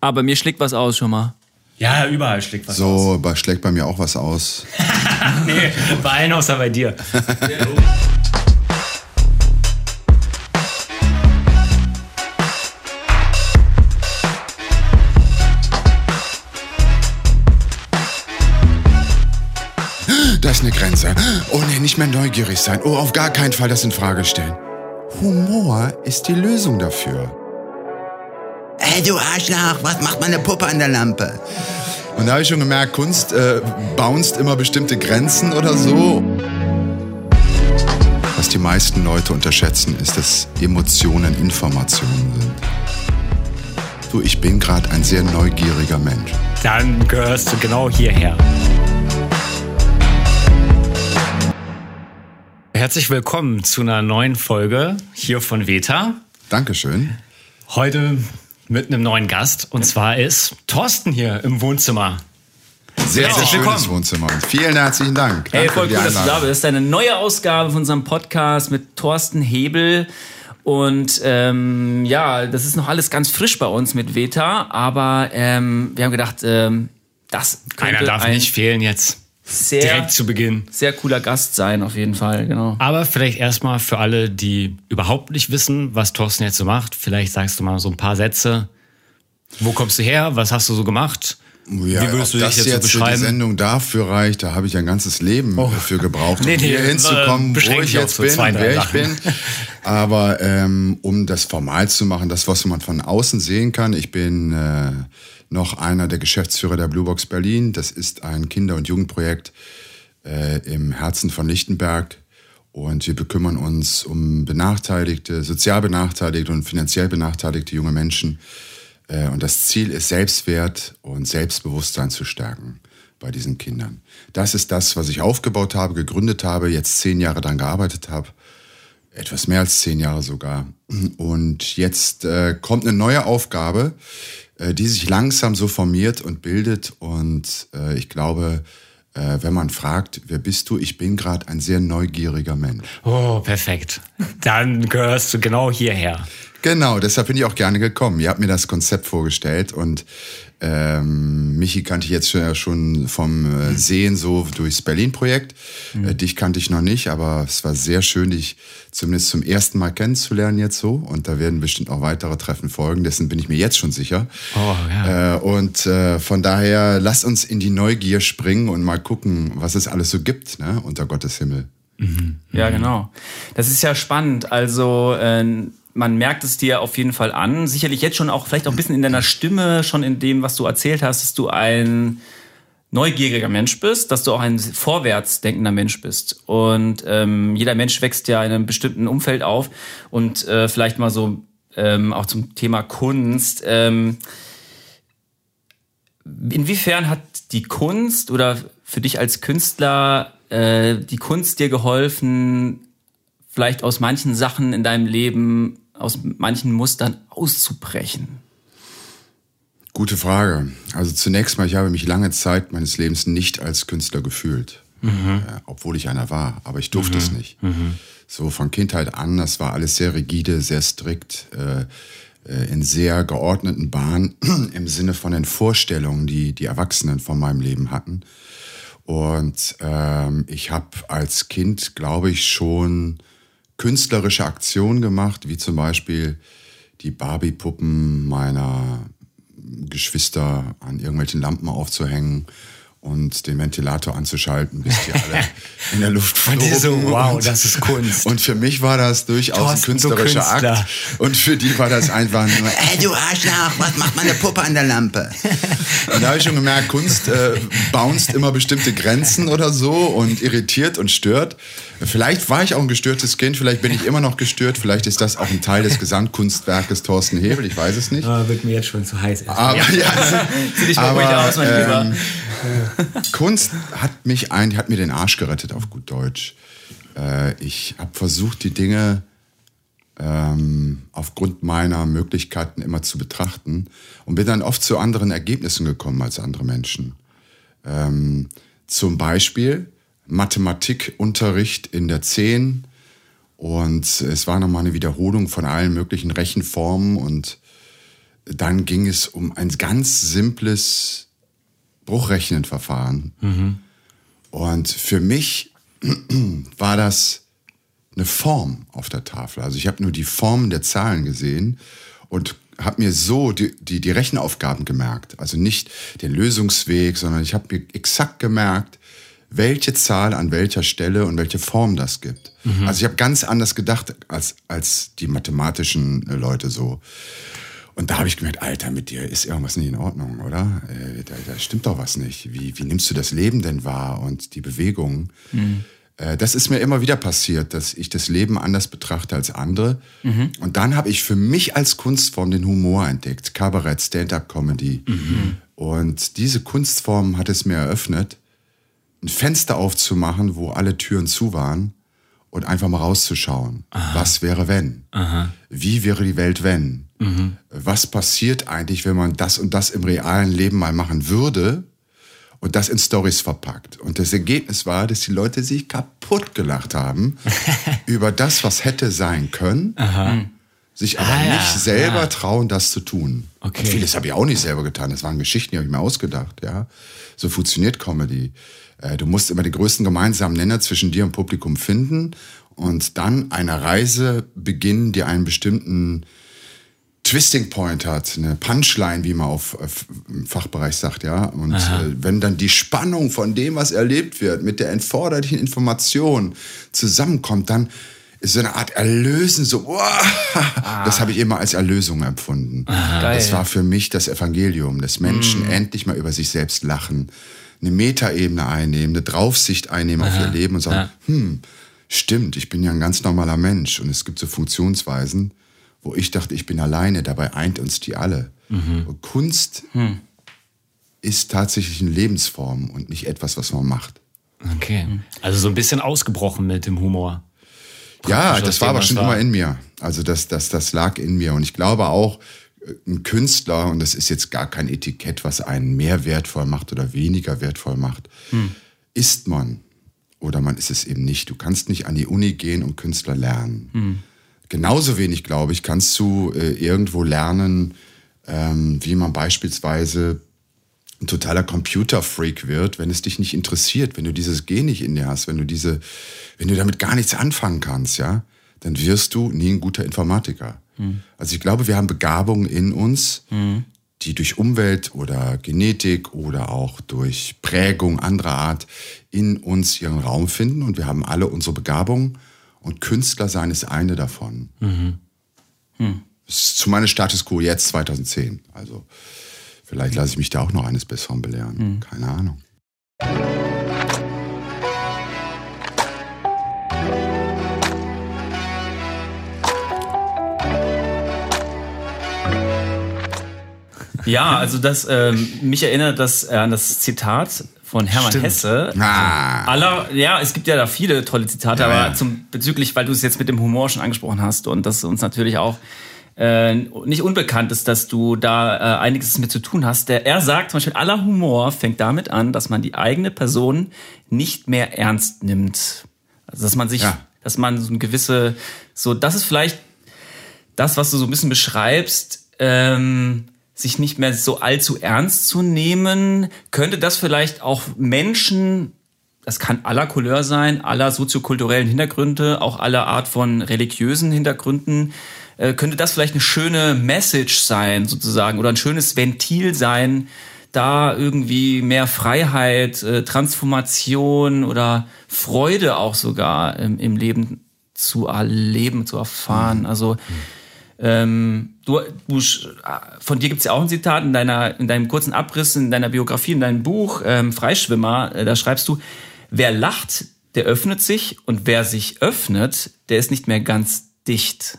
Aber mir schlägt was aus schon mal. Ja, überall schlägt was so, aus. So, aber schlägt bei mir auch was aus. nee, bei allen außer bei dir. Da ist eine Grenze. Oh nee, nicht mehr neugierig sein. Oh, auf gar keinen Fall das in Frage stellen. Humor ist die Lösung dafür. Ey, du Arschloch, was macht meine Puppe an der Lampe? Und da habe ich schon gemerkt, Kunst äh, bounced immer bestimmte Grenzen oder so. Was die meisten Leute unterschätzen, ist, dass Emotionen Informationen sind. Du, ich bin gerade ein sehr neugieriger Mensch. Dann gehörst du genau hierher. Herzlich willkommen zu einer neuen Folge hier von Veta. Dankeschön. Heute mit einem neuen Gast und zwar ist Thorsten hier im Wohnzimmer. Sehr, sehr schönes willkommen. Wohnzimmer. Vielen herzlichen Dank. Danke hey, voll cool, dass du da bist. Das ist eine neue Ausgabe von unserem Podcast mit Thorsten Hebel. Und ähm, ja, das ist noch alles ganz frisch bei uns mit Veta, aber ähm, wir haben gedacht, ähm, das könnte Einer darf ein nicht fehlen jetzt. Sehr, Direkt zu Beginn. Sehr cooler Gast sein, auf jeden Fall, genau. Aber vielleicht erstmal für alle, die überhaupt nicht wissen, was Thorsten jetzt so macht, vielleicht sagst du mal so ein paar Sätze. Wo kommst du her? Was hast du so gemacht? Ja, Wie würdest du dich das jetzt, jetzt so beschreiben? die Sendung dafür reicht, da habe ich ein ganzes Leben oh. dafür gebraucht, um nee, nee, hier hinzukommen, äh, wo ich jetzt bin und wer ich bin. Aber ähm, um das formal zu machen, das, was man von außen sehen kann, ich bin äh, noch einer der Geschäftsführer der Blue Box Berlin. Das ist ein Kinder- und Jugendprojekt äh, im Herzen von Lichtenberg. Und wir bekümmern uns um benachteiligte, sozial benachteiligte und finanziell benachteiligte junge Menschen. Äh, und das Ziel ist, Selbstwert und Selbstbewusstsein zu stärken bei diesen Kindern. Das ist das, was ich aufgebaut habe, gegründet habe, jetzt zehn Jahre daran gearbeitet habe. Etwas mehr als zehn Jahre sogar. Und jetzt äh, kommt eine neue Aufgabe, die sich langsam so formiert und bildet. Und äh, ich glaube, äh, wenn man fragt, wer bist du? Ich bin gerade ein sehr neugieriger Mensch. Oh, perfekt. Dann gehörst du genau hierher. Genau, deshalb bin ich auch gerne gekommen. Ihr habt mir das Konzept vorgestellt und ähm, Michi kannte ich jetzt schon vom äh, Sehen so durchs Berlin-Projekt. Mhm. Äh, dich kannte ich noch nicht, aber es war sehr schön, dich zumindest zum ersten Mal kennenzulernen jetzt so. Und da werden bestimmt auch weitere Treffen folgen. Dessen bin ich mir jetzt schon sicher. Oh, ja. Äh, und äh, von daher lasst uns in die Neugier springen und mal gucken, was es alles so gibt ne, unter Gottes Himmel. Mhm. Ja, genau. Das ist ja spannend. Also äh, man merkt es dir auf jeden Fall an. Sicherlich jetzt schon auch vielleicht auch ein bisschen in deiner Stimme, schon in dem, was du erzählt hast, dass du ein neugieriger Mensch bist, dass du auch ein vorwärtsdenkender Mensch bist. Und ähm, jeder Mensch wächst ja in einem bestimmten Umfeld auf. Und äh, vielleicht mal so ähm, auch zum Thema Kunst. Ähm, inwiefern hat die Kunst oder für dich als Künstler äh, die Kunst dir geholfen, vielleicht aus manchen Sachen in deinem Leben, aus manchen Mustern auszubrechen? Gute Frage. Also zunächst mal, ich habe mich lange Zeit meines Lebens nicht als Künstler gefühlt, mhm. äh, obwohl ich einer war, aber ich durfte mhm. es nicht. Mhm. So von Kindheit an, das war alles sehr rigide, sehr strikt, äh, äh in sehr geordneten Bahnen im Sinne von den Vorstellungen, die die Erwachsenen von meinem Leben hatten. Und ähm, ich habe als Kind, glaube ich, schon künstlerische Aktionen gemacht, wie zum Beispiel die Barbie-Puppen meiner Geschwister an irgendwelchen Lampen aufzuhängen und den Ventilator anzuschalten, bis die alle in der Luft flogen. Und die so, wow, und, das ist Kunst. Und für mich war das durchaus Thorsten, ein künstlerischer Akt. Und für die war das einfach nur, ey du Arschloch, was macht meine Puppe an der Lampe? Und da habe ich schon gemerkt, Kunst äh, bounced immer bestimmte Grenzen oder so und irritiert und stört. Vielleicht war ich auch ein gestörtes Kind, vielleicht bin ich immer noch gestört, vielleicht ist das auch ein Teil des Gesamtkunstwerkes Thorsten Hebel, ich weiß es nicht. Oh, wird mir jetzt schon zu heiß. Aber, ja, ja, zieh dich mal aber, ruhig aus, mein ähm, Lieber. Kunst hat mich ein, hat mir den Arsch gerettet, auf gut Deutsch. Äh, ich habe versucht, die Dinge ähm, aufgrund meiner Möglichkeiten immer zu betrachten und bin dann oft zu anderen Ergebnissen gekommen als andere Menschen. Ähm, zum Beispiel Mathematikunterricht in der 10 und es war nochmal eine Wiederholung von allen möglichen Rechenformen und dann ging es um ein ganz simples Bruchrechnenverfahren. Mhm. Und für mich war das eine Form auf der Tafel. Also ich habe nur die Formen der Zahlen gesehen und habe mir so die, die, die Rechenaufgaben gemerkt. Also nicht den Lösungsweg, sondern ich habe mir exakt gemerkt, welche Zahl an welcher Stelle und welche Form das gibt. Mhm. Also ich habe ganz anders gedacht als, als die mathematischen Leute so. Und da habe ich gemerkt, Alter, mit dir ist irgendwas nicht in Ordnung, oder? Äh, da, da, stimmt doch was nicht. Wie, wie nimmst du das Leben denn wahr und die Bewegung? Mhm. Äh, das ist mir immer wieder passiert, dass ich das Leben anders betrachte als andere. Mhm. Und dann habe ich für mich als Kunstform den Humor entdeckt. Kabarett, Stand-up-Comedy. Mhm. Und diese Kunstform hat es mir eröffnet, ein Fenster aufzumachen, wo alle Türen zu waren und einfach mal rauszuschauen. Aha. Was wäre wenn? Aha. Wie wäre die Welt wenn? Mhm. Was passiert eigentlich, wenn man das und das im realen Leben mal machen würde und das in Stories verpackt? Und das Ergebnis war, dass die Leute sich kaputt gelacht haben über das, was hätte sein können. Aha. Sich aber ah, nicht selber ja. trauen, das zu tun. Okay. Und vieles habe ich auch nicht selber getan. Das waren Geschichten, die habe ich mir ausgedacht. Ja, so funktioniert Comedy. Äh, du musst immer den größten gemeinsamen Nenner zwischen dir und Publikum finden und dann eine Reise beginnen, die einen bestimmten Twisting Point hat, eine Punchline, wie man auf, auf im Fachbereich sagt, ja. Und äh, wenn dann die Spannung von dem, was erlebt wird, mit der entforderlichen Information zusammenkommt, dann ist so eine Art Erlösen, so, wow, ah. das habe ich immer als Erlösung empfunden. Aha. Das war für mich das Evangelium, dass Menschen mm. endlich mal über sich selbst lachen eine Metaebene einnehmen, eine Draufsicht einnehmen Aha, auf ihr Leben und sagen, ja. hm, stimmt, ich bin ja ein ganz normaler Mensch und es gibt so Funktionsweisen, wo ich dachte, ich bin alleine, dabei eint uns die alle. Mhm. Kunst hm. ist tatsächlich eine Lebensform und nicht etwas, was man macht. Okay. Also so ein bisschen ausgebrochen mit dem Humor. Ja, das war aber schon war. immer in mir. Also das, das, das lag in mir. Und ich glaube auch, ein Künstler, und das ist jetzt gar kein Etikett, was einen mehr wertvoll macht oder weniger wertvoll macht, hm. ist man oder man ist es eben nicht. Du kannst nicht an die Uni gehen und Künstler lernen. Hm. Genauso wenig, glaube ich, kannst du äh, irgendwo lernen, ähm, wie man beispielsweise ein totaler Computerfreak wird, wenn es dich nicht interessiert, wenn du dieses Gen nicht in dir hast, wenn du diese, wenn du damit gar nichts anfangen kannst, ja, dann wirst du nie ein guter Informatiker. Mhm. Also ich glaube, wir haben Begabungen in uns, mhm. die durch Umwelt oder Genetik oder auch durch Prägung anderer Art in uns ihren Raum finden und wir haben alle unsere Begabungen und Künstler sein ist eine davon. Mhm. Hm. Das ist zu meinem Status quo jetzt 2010. Also vielleicht lasse ich mich da auch noch eines Besseren belehren. Mhm. Keine Ahnung. Ja, also das ähm, mich erinnert das äh, an das Zitat von Hermann Stimmt. Hesse. Ah. Aller, ja, es gibt ja da viele tolle Zitate, ja, aber ja. zum bezüglich, weil du es jetzt mit dem Humor schon angesprochen hast und das uns natürlich auch äh, nicht unbekannt ist, dass du da äh, einiges mit zu tun hast. Der, er sagt zum Beispiel, aller Humor fängt damit an, dass man die eigene Person nicht mehr ernst nimmt. Also dass man sich, ja. dass man so eine gewisse, so, das ist vielleicht das, was du so ein bisschen beschreibst. Ähm, sich nicht mehr so allzu ernst zu nehmen? Könnte das vielleicht auch Menschen, das kann aller Couleur sein, aller soziokulturellen Hintergründe, auch aller Art von religiösen Hintergründen, äh, könnte das vielleicht eine schöne Message sein, sozusagen, oder ein schönes Ventil sein, da irgendwie mehr Freiheit, äh, Transformation oder Freude auch sogar im Leben zu erleben, zu erfahren. Mhm. Also, ähm, du, du, von dir gibt es ja auch ein Zitat in, deiner, in deinem kurzen Abriss, in deiner Biografie, in deinem Buch ähm, Freischwimmer. Äh, da schreibst du, wer lacht, der öffnet sich und wer sich öffnet, der ist nicht mehr ganz dicht.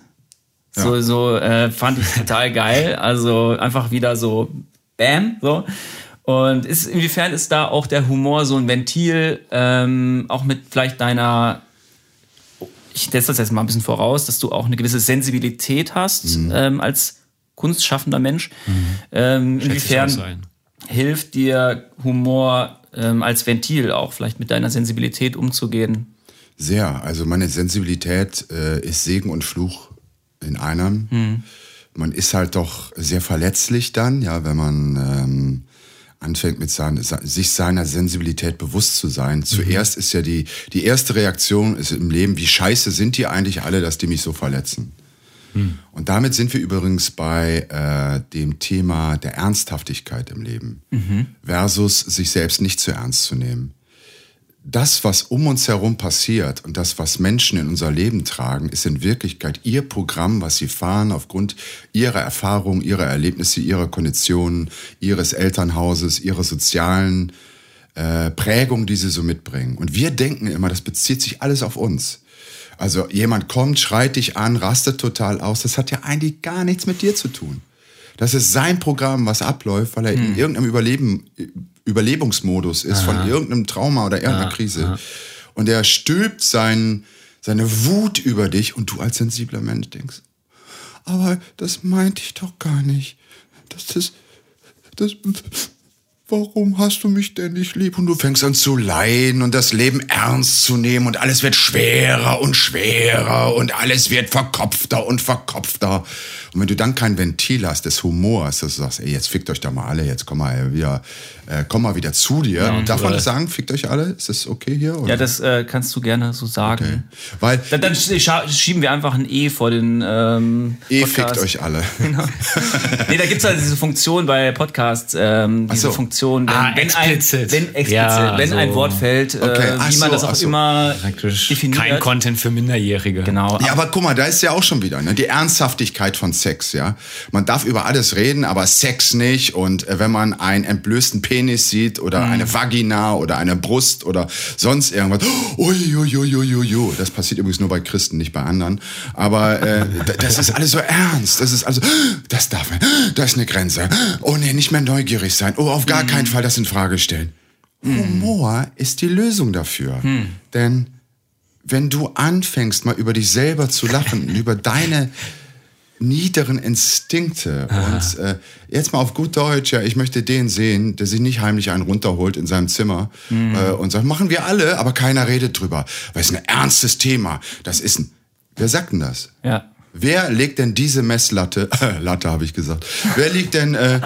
Ja. So, so äh, fand ich total geil. Also einfach wieder so Bam, so. Und ist, inwiefern ist da auch der Humor so ein Ventil, ähm, auch mit vielleicht deiner ich setze das jetzt mal ein bisschen voraus, dass du auch eine gewisse Sensibilität hast mhm. ähm, als kunstschaffender Mensch. Mhm. Ähm, inwiefern hilft dir Humor ähm, als Ventil auch vielleicht mit deiner Sensibilität umzugehen? Sehr. Also meine Sensibilität äh, ist Segen und Fluch in einem. Mhm. man ist halt doch sehr verletzlich dann, ja, wenn man ähm, anfängt mit sein, sich seiner Sensibilität bewusst zu sein. Zuerst ist ja die, die erste Reaktion ist im Leben, wie scheiße sind die eigentlich alle, dass die mich so verletzen. Mhm. Und damit sind wir übrigens bei äh, dem Thema der Ernsthaftigkeit im Leben mhm. versus sich selbst nicht zu ernst zu nehmen das, was um uns herum passiert und das, was Menschen in unser Leben tragen, ist in Wirklichkeit ihr Programm, was sie fahren aufgrund ihrer Erfahrungen, ihrer Erlebnisse, ihrer Konditionen, ihres Elternhauses, ihrer sozialen äh, Prägung, die sie so mitbringen. Und wir denken immer, das bezieht sich alles auf uns. Also jemand kommt, schreit dich an, rastet total aus. Das hat ja eigentlich gar nichts mit dir zu tun. Das ist sein Programm, was abläuft, weil er hm. in irgendeinem Überleben, Überlebungsmodus ist Aha. von irgendeinem Trauma oder irgendeiner Aha. Krise. Aha. Und er stülpt sein, seine Wut über dich und du als sensibler Mensch denkst, aber das meinte ich doch gar nicht. Das ist, das, warum hast du mich denn nicht lieb? Und du fängst an zu leiden und das Leben ernst zu nehmen und alles wird schwerer und schwerer und alles wird verkopfter und verkopfter. Und wenn du dann kein Ventil hast des Humors, dass du sagst, ey, jetzt fickt euch da mal alle, jetzt komm mal wieder, äh, komm mal wieder zu dir. Ja, Darf man das sagen, fickt euch alle? Ist das okay hier? Oder? Ja, das äh, kannst du gerne so sagen. Okay. Weil, dann, dann, schieben wir einfach ein E vor den ähm, E fickt euch alle. Genau. nee, da gibt's halt diese Funktion bei Podcasts, ähm, diese so. Funktion, wenn, ah, wenn explizit. ein, wenn, explizit, ja, wenn so. ein Wort fällt, äh, okay. wie man so, das auch so. immer Praktisch definiert. Kein Content für Minderjährige. Genau. Ja, aber guck mal, da ist ja auch schon wieder ne, die Ernsthaftigkeit von Sex, ja. Man darf über alles reden, aber Sex nicht. Und äh, wenn man einen entblößten Penis sieht oder mhm. eine Vagina oder eine Brust oder sonst irgendwas, uiuiuiuiui, das passiert übrigens nur bei Christen, nicht bei anderen. Aber äh, das ist alles so ernst. Das ist also, das darf man, das ist eine Grenze. Oh nee, nicht mehr neugierig sein. Oh, auf gar mhm. keinen Fall das in Frage stellen. Mhm. Humor ist die Lösung dafür. Mhm. Denn wenn du anfängst, mal über dich selber zu lachen, über deine niederen Instinkte. Aha. Und äh, jetzt mal auf gut Deutsch, ja, ich möchte den sehen, der sich nicht heimlich einen runterholt in seinem Zimmer mhm. äh, und sagt, machen wir alle, aber keiner redet drüber. Weil es ein ernstes Thema. Das ist ein. Wer sagt denn das? Ja. Wer legt denn diese Messlatte, äh, Latte habe ich gesagt, wer liegt denn, äh,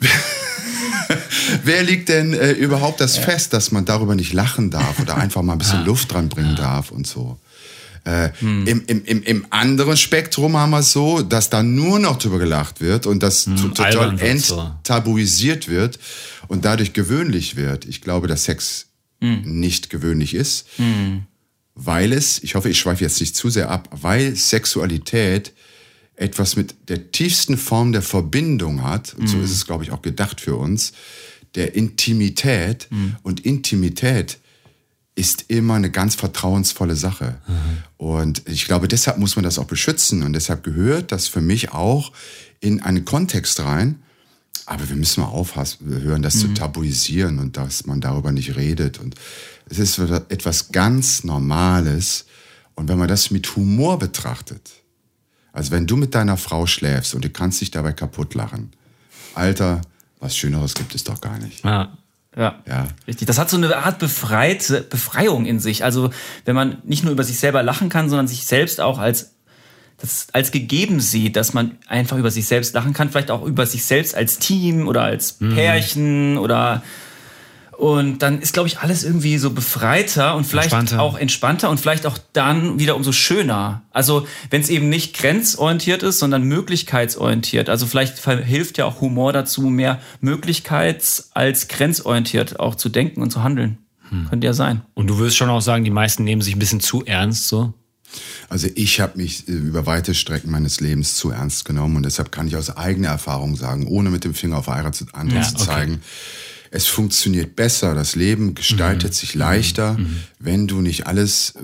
wer legt denn äh, überhaupt das ja. fest, dass man darüber nicht lachen darf oder einfach mal ein bisschen Luft dran bringen darf und so? Äh, hm. im, im, im, Im anderen Spektrum haben wir es so, dass da nur noch drüber gelacht wird und das hm, total enttabuisiert wird und dadurch gewöhnlich wird. Ich glaube, dass Sex hm. nicht gewöhnlich ist, hm. weil es, ich hoffe, ich schweife jetzt nicht zu sehr ab, weil Sexualität etwas mit der tiefsten Form der Verbindung hat, und so hm. ist es, glaube ich, auch gedacht für uns, der Intimität. Hm. Und Intimität ist immer eine ganz vertrauensvolle Sache. Mhm. Und ich glaube, deshalb muss man das auch beschützen. Und deshalb gehört das für mich auch in einen Kontext rein. Aber wir müssen mal aufhören, das mhm. zu tabuisieren und dass man darüber nicht redet. Und es ist etwas ganz Normales. Und wenn man das mit Humor betrachtet, also wenn du mit deiner Frau schläfst und du kannst dich dabei kaputt lachen, Alter, was Schöneres gibt es doch gar nicht. Ja. Ja, ja, richtig. Das hat so eine Art Befreit, Befreiung in sich. Also wenn man nicht nur über sich selber lachen kann, sondern sich selbst auch als das als gegeben sieht, dass man einfach über sich selbst lachen kann, vielleicht auch über sich selbst als Team oder als mhm. Pärchen mhm. oder und dann ist, glaube ich, alles irgendwie so befreiter und vielleicht entspannter. auch entspannter und vielleicht auch dann wieder umso schöner. Also wenn es eben nicht grenzorientiert ist, sondern möglichkeitsorientiert. Also vielleicht hilft ja auch Humor dazu, mehr möglichkeits- als grenzorientiert auch zu denken und zu handeln. Hm. Könnte ja sein. Und du würdest schon auch sagen, die meisten nehmen sich ein bisschen zu ernst so? Also ich habe mich äh, über weite Strecken meines Lebens zu ernst genommen und deshalb kann ich aus eigener Erfahrung sagen, ohne mit dem Finger auf andere ja, zu zeigen, okay es funktioniert besser, das Leben gestaltet mhm. sich leichter, mhm. mhm. wenn du nicht alles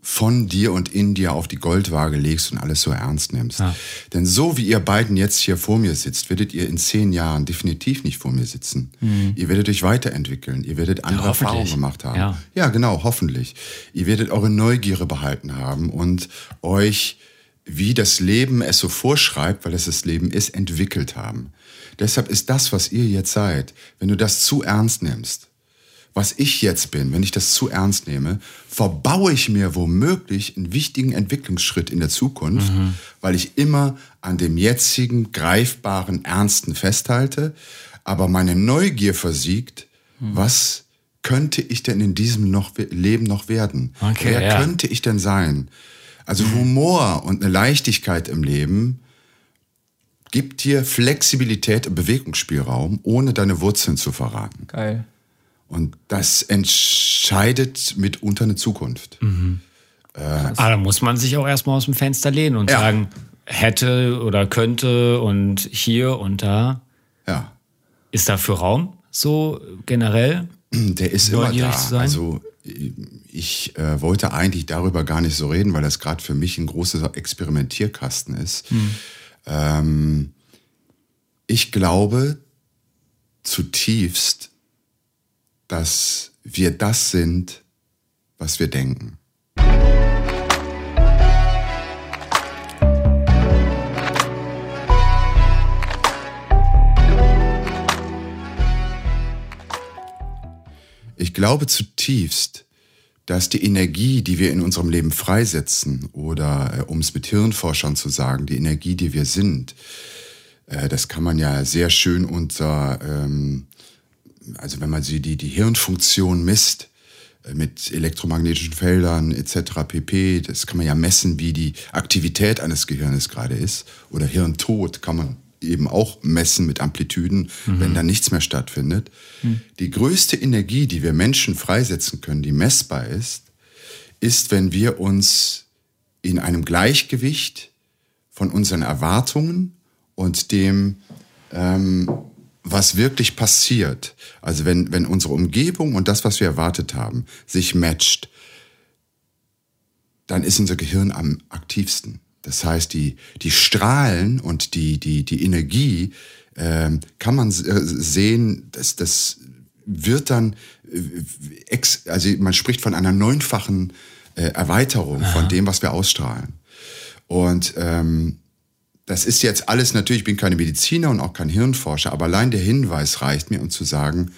von dir und in dir auf die Goldwaage legst und alles so ernst nimmst. Ja. Denn so wie ihr beiden jetzt hier vor mir sitzt, werdet ihr in zehn Jahren definitiv nicht vor mir sitzen. Mhm. Ihr werdet euch weiterentwickeln, ihr werdet andere ja, Erfahrungen gemacht haben. Ja. ja, genau, hoffentlich. Ihr werdet eure Neugierde behalten haben und euch, wie das Leben es so vorschreibt, weil es das Leben ist, entwickelt haben. Deshalb ist das, was ihr jetzt seid, wenn du das zu ernst nimmst, was ich jetzt bin, wenn ich das zu ernst nehme, verbaue ich mir womöglich einen wichtigen Entwicklungsschritt in der Zukunft, mhm. weil ich immer an dem jetzigen greifbaren Ernsten festhalte, aber meine Neugier versiegt, mhm. was könnte ich denn in diesem noch Leben noch werden? Okay, Wer ja. könnte ich denn sein? Also. Humor und eine Leichtigkeit im Leben gibt dir Flexibilität und Bewegungsspielraum, ohne deine Wurzeln zu verraten. Geil. Und das entscheidet mitunter eine Zukunft. Mhm. Äh, Aber da muss man sich auch erstmal aus dem Fenster lehnen und ja. sagen, hätte oder könnte und hier und da. Ja. Ist dafür Raum so generell? Der ist immer da. Also ich äh, wollte eigentlich darüber gar nicht so reden, weil das gerade für mich ein großer Experimentierkasten ist. Hm. Ähm, ich glaube zutiefst, dass wir das sind, was wir denken. Ich glaube zutiefst, dass die Energie, die wir in unserem Leben freisetzen, oder äh, um es mit Hirnforschern zu sagen, die Energie, die wir sind, äh, das kann man ja sehr schön unter, ähm, also wenn man sie die, die Hirnfunktion misst, äh, mit elektromagnetischen Feldern etc. pp. Das kann man ja messen, wie die Aktivität eines Gehirnes gerade ist. Oder Hirntod kann man eben auch messen mit Amplituden, mhm. wenn da nichts mehr stattfindet. Mhm. Die größte Energie, die wir Menschen freisetzen können, die messbar ist, ist, wenn wir uns in einem Gleichgewicht von unseren Erwartungen und dem, ähm, was wirklich passiert, also wenn, wenn unsere Umgebung und das, was wir erwartet haben, sich matcht, dann ist unser Gehirn am aktivsten. Das heißt, die, die Strahlen und die, die, die Energie äh, kann man äh, sehen, dass das wird dann, äh, ex, also man spricht von einer neunfachen äh, Erweiterung Aha. von dem, was wir ausstrahlen. Und ähm, das ist jetzt alles natürlich, ich bin keine Mediziner und auch kein Hirnforscher, aber allein der Hinweis reicht mir, um zu sagen,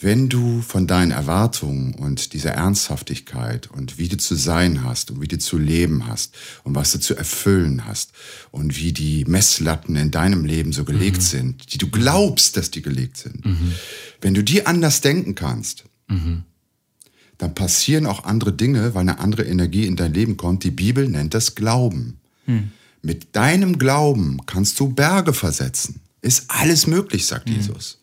wenn du von deinen Erwartungen und dieser Ernsthaftigkeit und wie du zu sein hast und wie du zu leben hast und was du zu erfüllen hast und wie die Messlatten in deinem Leben so gelegt mhm. sind, die du glaubst, dass die gelegt sind, mhm. wenn du die anders denken kannst, mhm. dann passieren auch andere Dinge, weil eine andere Energie in dein Leben kommt. Die Bibel nennt das Glauben. Mhm. Mit deinem Glauben kannst du Berge versetzen. Ist alles möglich, sagt mhm. Jesus.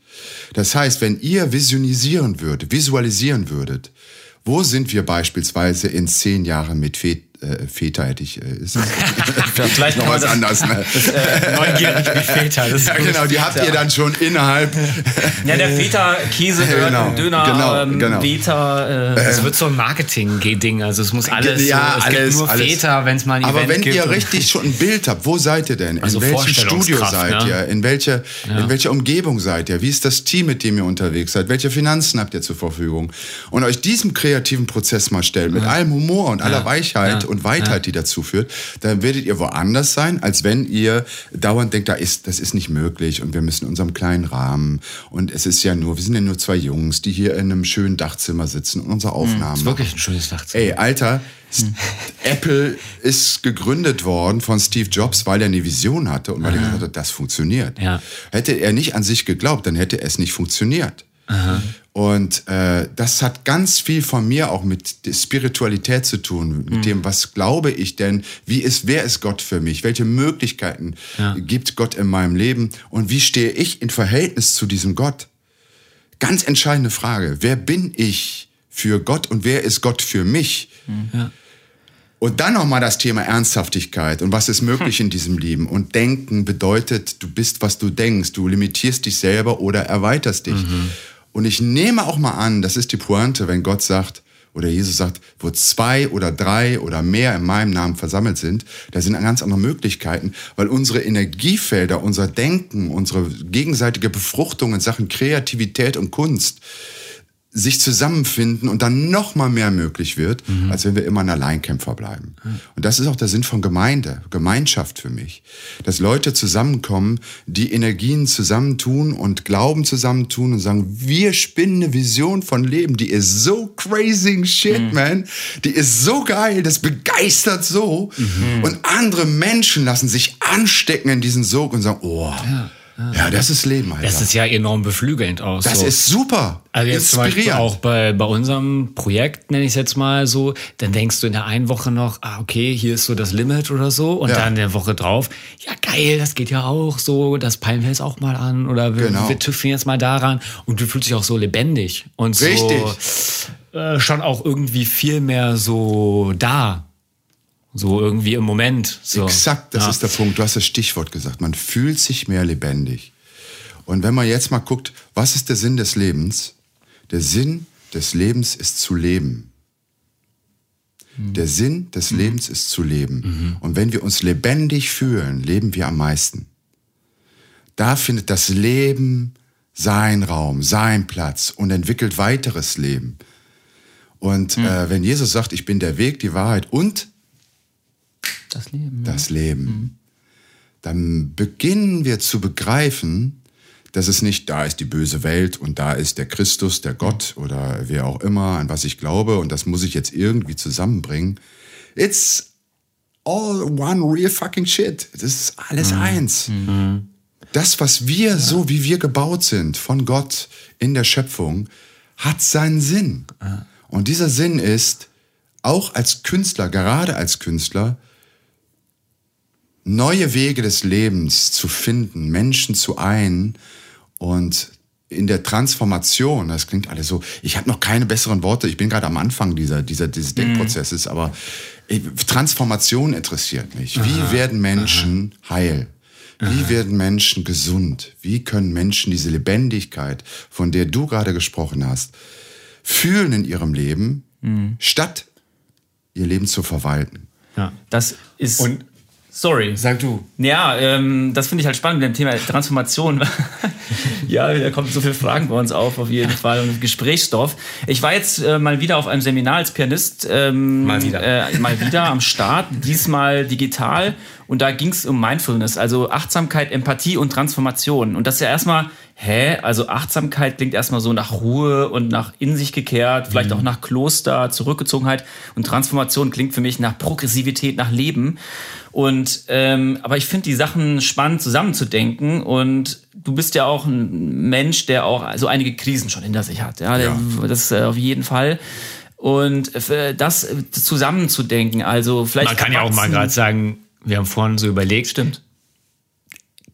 Das heißt, wenn ihr visionisieren würdet, visualisieren würdet, wo sind wir beispielsweise in zehn Jahren mit äh, Feta hätte ich, äh, ist vielleicht noch was das, anderes. Ne? Das, äh, neugierig wie Feta. Das ja, genau, die habt ihr dann schon innerhalb. ja, der Feta-Käse gehört genau, Döner, genau, ähm, genau. Feta. Äh, es wird so ein Marketing-Ding, also es muss alles, ja, es alles, gibt nur alles. Feta, wenn es mal ein Aber Event wenn gibt ihr richtig schon ein Bild habt, wo seid ihr denn? In also welchem Studio seid ne? ihr? In welcher, ja. in welcher Umgebung seid ihr? Wie ist das Team, mit dem ihr unterwegs seid? Welche Finanzen habt ihr zur Verfügung? Und euch diesem kreativen Prozess mal stellt, mit allem Humor und aller Weichheit und Weitheit, ja. die dazu führt, dann werdet ihr woanders sein, als wenn ihr dauernd denkt, da ist, das ist nicht möglich und wir müssen in unserem kleinen Rahmen und es ist ja nur, wir sind ja nur zwei Jungs, die hier in einem schönen Dachzimmer sitzen und unsere hm, Aufnahmen das ist wirklich ein schönes Dachzimmer. Ey, Alter, hm. Apple ist gegründet worden von Steve Jobs, weil er eine Vision hatte und weil er gesagt hat, das funktioniert. Ja. Hätte er nicht an sich geglaubt, dann hätte es nicht funktioniert. Aha. Und äh, das hat ganz viel von mir auch mit Spiritualität zu tun, mit mhm. dem, was glaube ich denn, wie ist, wer ist Gott für mich, welche Möglichkeiten ja. gibt Gott in meinem Leben und wie stehe ich in Verhältnis zu diesem Gott? Ganz entscheidende Frage, wer bin ich für Gott und wer ist Gott für mich? Mhm. Ja. Und dann nochmal das Thema Ernsthaftigkeit und was ist möglich in diesem Leben. Und Denken bedeutet, du bist, was du denkst. Du limitierst dich selber oder erweiterst dich. Mhm. Und ich nehme auch mal an, das ist die Pointe, wenn Gott sagt, oder Jesus sagt, wo zwei oder drei oder mehr in meinem Namen versammelt sind, da sind ganz andere Möglichkeiten, weil unsere Energiefelder, unser Denken, unsere gegenseitige Befruchtung in Sachen Kreativität und Kunst sich zusammenfinden und dann noch mal mehr möglich wird, mhm. als wenn wir immer ein Alleinkämpfer bleiben. Mhm. Und das ist auch der Sinn von Gemeinde, Gemeinschaft für mich. Dass Leute zusammenkommen, die Energien zusammentun und Glauben zusammentun und sagen, wir spinnen eine Vision von Leben, die ist so crazy shit, mhm. man. Die ist so geil, das begeistert so. Mhm. Und andere Menschen lassen sich anstecken in diesen Sog und sagen, oh, ja ja, das ist Leben, Alter. Das ist ja enorm beflügelnd aus. Das so. ist super. Also jetzt zum Beispiel auch bei, bei unserem Projekt, nenne ich es jetzt mal so, dann denkst du in der einen Woche noch, ah, okay, hier ist so das Limit oder so. Und ja. dann in der Woche drauf, ja geil, das geht ja auch so, das peilen wir jetzt auch mal an. Oder wir, genau. wir tüfteln jetzt mal daran. Und du fühlst dich auch so lebendig. Und Richtig. so äh, schon auch irgendwie viel mehr so da. So irgendwie im Moment. So. Exakt, das ja. ist der Punkt. Du hast das Stichwort gesagt. Man fühlt sich mehr lebendig. Und wenn man jetzt mal guckt, was ist der Sinn des Lebens? Der Sinn des Lebens ist zu leben. Mhm. Der Sinn des mhm. Lebens ist zu leben. Mhm. Und wenn wir uns lebendig fühlen, leben wir am meisten. Da findet das Leben seinen Raum, seinen Platz und entwickelt weiteres Leben. Und mhm. äh, wenn Jesus sagt, ich bin der Weg, die Wahrheit und das Leben. Das Leben. Mhm. Dann beginnen wir zu begreifen, dass es nicht da ist die böse Welt und da ist der Christus, der Gott oder wer auch immer, an was ich glaube und das muss ich jetzt irgendwie zusammenbringen. It's all one real fucking shit. Das ist alles mhm. eins. Mhm. Das, was wir, ja. so wie wir gebaut sind von Gott in der Schöpfung, hat seinen Sinn. Ja. Und dieser Sinn ist, auch als Künstler, gerade als Künstler, neue Wege des Lebens zu finden, Menschen zu ein und in der Transformation, das klingt alles so, ich habe noch keine besseren Worte, ich bin gerade am Anfang dieser, dieser, dieses mhm. Denkprozesses, aber Transformation interessiert mich. Wie aha, werden Menschen aha. heil? Wie aha. werden Menschen gesund? Wie können Menschen diese Lebendigkeit, von der du gerade gesprochen hast, fühlen in ihrem Leben, mhm. statt ihr Leben zu verwalten? Ja, das ist. Und Sorry. Sag du. Ja, ähm, das finde ich halt spannend mit dem Thema Transformation. ja, da kommen so viele Fragen bei uns auf, auf jeden Fall, und Gesprächsstoff. Ich war jetzt äh, mal wieder auf einem Seminar als Pianist. Ähm, mal wieder. Äh, mal wieder am Start, diesmal digital. Und da ging es um Mindfulness, also Achtsamkeit, Empathie und Transformation. Und das ist ja erstmal, hä? Also Achtsamkeit klingt erstmal so nach Ruhe und nach in sich gekehrt, vielleicht mhm. auch nach Kloster, Zurückgezogenheit. Und Transformation klingt für mich nach Progressivität, nach Leben. Und ähm, aber ich finde die Sachen spannend zusammenzudenken. Und du bist ja auch ein Mensch, der auch so einige Krisen schon hinter sich hat. Ja, ja. das äh, auf jeden Fall. Und äh, das zusammenzudenken, also vielleicht. Man kann ja auch mal gerade sagen, wir haben vorhin so überlegt. Stimmt.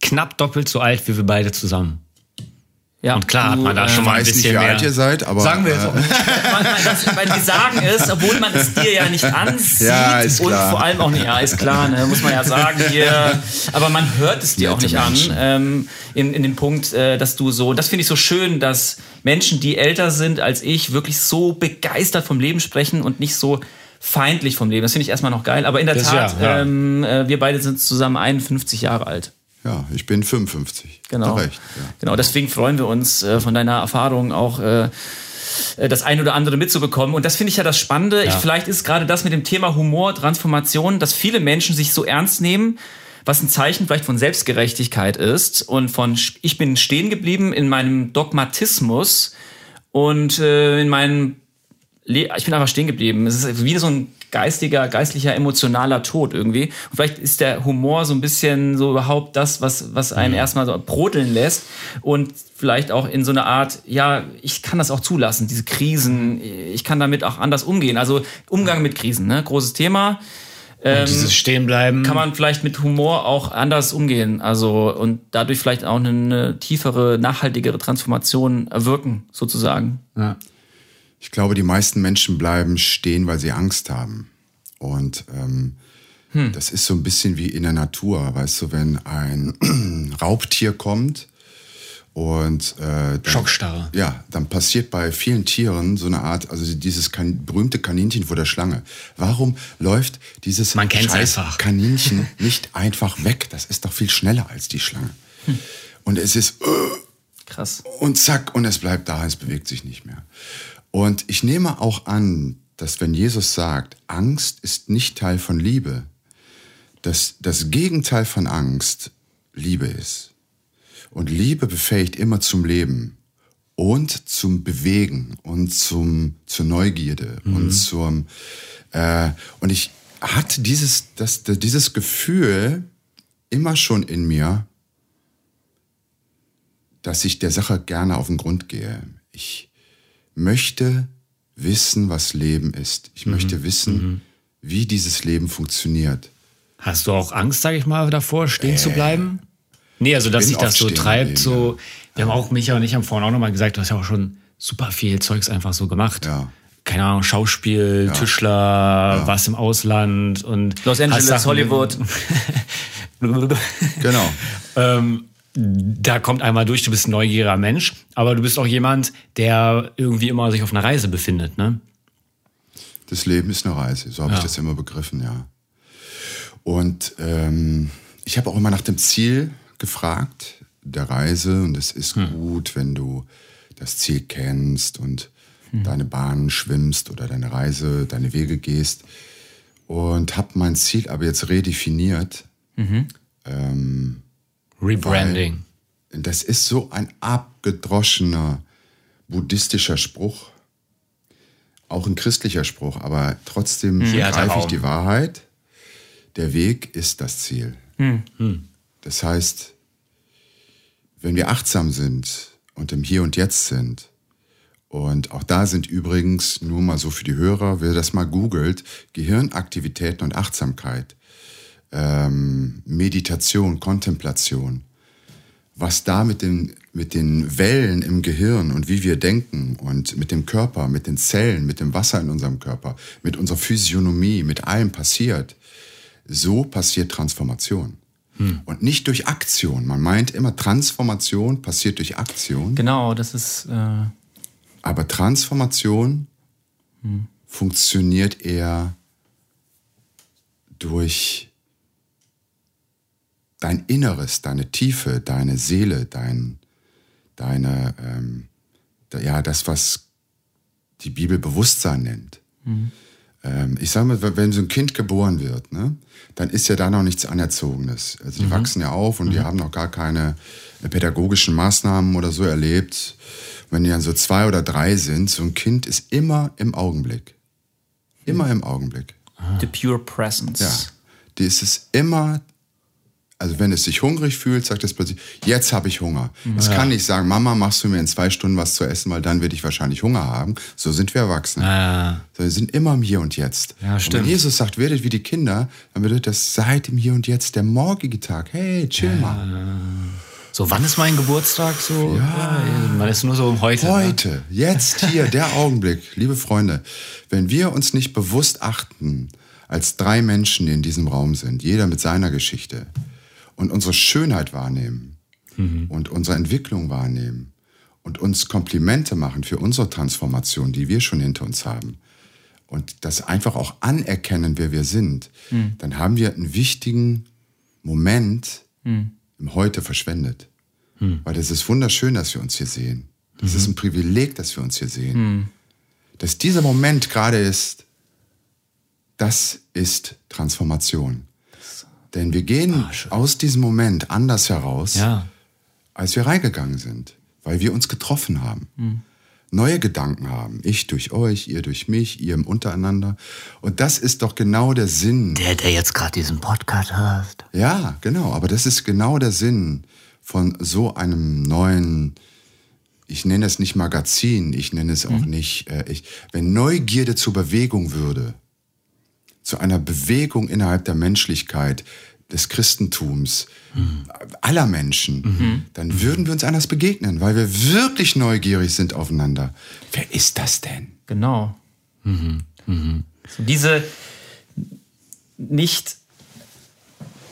Knapp doppelt so alt wie wir beide zusammen. Ja. Und klar hat man da äh, schon mal ein bisschen nicht, wie mehr. alt ihr seid, aber sagen wir jetzt auch nicht. weil die sagen es, obwohl man es dir ja nicht ansieht ja, ist klar. und vor allem auch nicht, ja, ist klar, ne, muss man ja sagen hier, aber man hört es dir Nette auch nicht Menschen. an ähm, in, in dem Punkt, äh, dass du so, das finde ich so schön, dass Menschen, die älter sind als ich, wirklich so begeistert vom Leben sprechen und nicht so feindlich vom Leben. Das finde ich erstmal noch geil. Aber in der das Tat, ja, ja. Ähm, äh, wir beide sind zusammen 51 Jahre alt. Ja, ich bin 55. Genau. Recht, ja. Genau, deswegen freuen wir uns äh, von deiner Erfahrung auch äh, äh, das ein oder andere mitzubekommen. Und das finde ich ja das Spannende. Ja. Ich, vielleicht ist gerade das mit dem Thema Humor, Transformation, dass viele Menschen sich so ernst nehmen, was ein Zeichen vielleicht von Selbstgerechtigkeit ist und von ich bin stehen geblieben in meinem Dogmatismus und äh, in meinem ich bin einfach stehen geblieben. Es ist wie so ein geistiger, geistlicher, emotionaler Tod irgendwie. Und vielleicht ist der Humor so ein bisschen so überhaupt das, was, was einen mhm. erstmal so brodeln lässt und vielleicht auch in so eine Art, ja, ich kann das auch zulassen, diese Krisen, ich kann damit auch anders umgehen. Also Umgang mit Krisen, ne? großes Thema. Ähm, dieses Stehenbleiben. Kann man vielleicht mit Humor auch anders umgehen. Also und dadurch vielleicht auch eine, eine tiefere, nachhaltigere Transformation erwirken, sozusagen. Ja. Ich glaube, die meisten Menschen bleiben stehen, weil sie Angst haben. Und ähm, hm. das ist so ein bisschen wie in der Natur, weißt du, wenn ein Raubtier kommt und äh, dann, Schockstarre. Ja, dann passiert bei vielen Tieren so eine Art, also dieses kan berühmte Kaninchen vor der Schlange. Warum läuft dieses Man scheiß Kaninchen nicht einfach weg? Das ist doch viel schneller als die Schlange. Hm. Und es ist äh, Krass. Und zack, und es bleibt da, es bewegt sich nicht mehr. Und ich nehme auch an, dass wenn Jesus sagt, Angst ist nicht Teil von Liebe, dass das Gegenteil von Angst Liebe ist. Und Liebe befähigt immer zum Leben und zum Bewegen und zum, zur Neugierde mhm. und zum, äh, und ich hatte dieses, das, dieses Gefühl immer schon in mir, dass ich der Sache gerne auf den Grund gehe. Ich möchte wissen, was Leben ist. Ich mhm. möchte wissen, mhm. wie dieses Leben funktioniert. Hast du auch Angst, sage ich mal, davor, stehen äh, zu bleiben? Nee, also dass sich das so treibt, so. Wir haben auch, Micha und ich haben vorhin auch nochmal gesagt, du hast ja auch schon super viel Zeugs einfach so gemacht. Ja. Keine Ahnung, Schauspiel, ja. Tischler, ja. was im Ausland und Los Angeles, Hollywood. genau. ähm, da kommt einmal durch, du bist ein neugieriger Mensch, aber du bist auch jemand, der irgendwie immer sich auf einer Reise befindet, ne? Das Leben ist eine Reise, so habe ja. ich das immer begriffen, ja. Und ähm, ich habe auch immer nach dem Ziel gefragt der Reise und es ist hm. gut, wenn du das Ziel kennst und hm. deine Bahnen schwimmst oder deine Reise, deine Wege gehst. Und habe mein Ziel aber jetzt redefiniert. Mhm. Ähm, Rebranding. Das ist so ein abgedroschener buddhistischer Spruch, auch ein christlicher Spruch, aber trotzdem hm. greife ich die Wahrheit der Weg ist das Ziel. Hm. hm. Das heißt, wenn wir achtsam sind und im Hier und Jetzt sind, und auch da sind übrigens, nur mal so für die Hörer, wer das mal googelt, Gehirnaktivitäten und Achtsamkeit, ähm, Meditation, Kontemplation, was da mit den, mit den Wellen im Gehirn und wie wir denken und mit dem Körper, mit den Zellen, mit dem Wasser in unserem Körper, mit unserer Physiognomie, mit allem passiert, so passiert Transformation. Hm. Und nicht durch Aktion. Man meint immer, Transformation passiert durch Aktion. Genau, das ist. Äh Aber Transformation hm. funktioniert eher durch dein Inneres, deine Tiefe, deine Seele, dein, deine, ähm, ja, das, was die Bibel Bewusstsein nennt. Mhm ähm, ich sage mal, wenn so ein Kind geboren wird, ne, dann ist ja da noch nichts Anerzogenes. Also die mhm. wachsen ja auf und mhm. die haben noch gar keine äh, pädagogischen Maßnahmen oder so erlebt. Wenn die dann so zwei oder drei sind, so ein Kind ist immer im Augenblick. Immer mhm. im Augenblick. The pure presence. Ja. Die ist es immer also wenn es sich hungrig fühlt, sagt es plötzlich, jetzt habe ich Hunger. Mhm. Es ja. kann nicht sagen, Mama, machst du mir in zwei Stunden was zu essen, weil dann werde ich wahrscheinlich Hunger haben. So sind wir Erwachsene. Ja. So, wir sind immer im Hier und Jetzt. Ja. Und wenn Jesus sagt, werdet wie die Kinder, dann bedeutet das seit dem Hier und Jetzt der morgige Tag. Hey, chill mal. So, wann ist mein Geburtstag? So, ja. man ist nur so um heute. Ne? Heute, ne? jetzt hier, der Augenblick, liebe Freunde. Wenn wir uns nicht bewusst achten, als drei Menschen, die in diesem Raum sind, jeder mit seiner Geschichte, und unsere Schönheit wahrnehmen mhm. und unsere Entwicklung wahrnehmen und uns Komplimente machen für unsere Transformation, die wir schon hinter uns haben und das einfach auch anerkennen, wer wir sind, mhm. dann haben wir einen wichtigen Moment mhm. im Heute verschwendet. Mhm. Weil es ist wunderschön, dass wir uns hier sehen. Es ist mhm. ein Privileg, dass wir uns hier sehen. Mhm. Dass dieser Moment gerade ist, das ist Transformation. Denn wir gehen ah, aus diesem Moment anders heraus, ja. als wir reingegangen sind, weil wir uns getroffen haben. Mhm. Neue Gedanken haben. Ich durch euch, ihr durch mich, ihr im Untereinander. Und das ist doch genau der Sinn. Der, der jetzt gerade diesen Podcast hört. Ja, genau. Aber das ist genau der Sinn von so einem neuen, ich nenne es nicht Magazin, ich nenne es auch mhm. nicht, äh, ich, wenn Neugierde zur Bewegung würde, zu einer Bewegung innerhalb der Menschlichkeit, des Christentums, mhm. aller Menschen, mhm. dann würden wir uns anders begegnen, weil wir wirklich neugierig sind aufeinander. Wer ist das denn? Genau. Mhm. So diese nicht.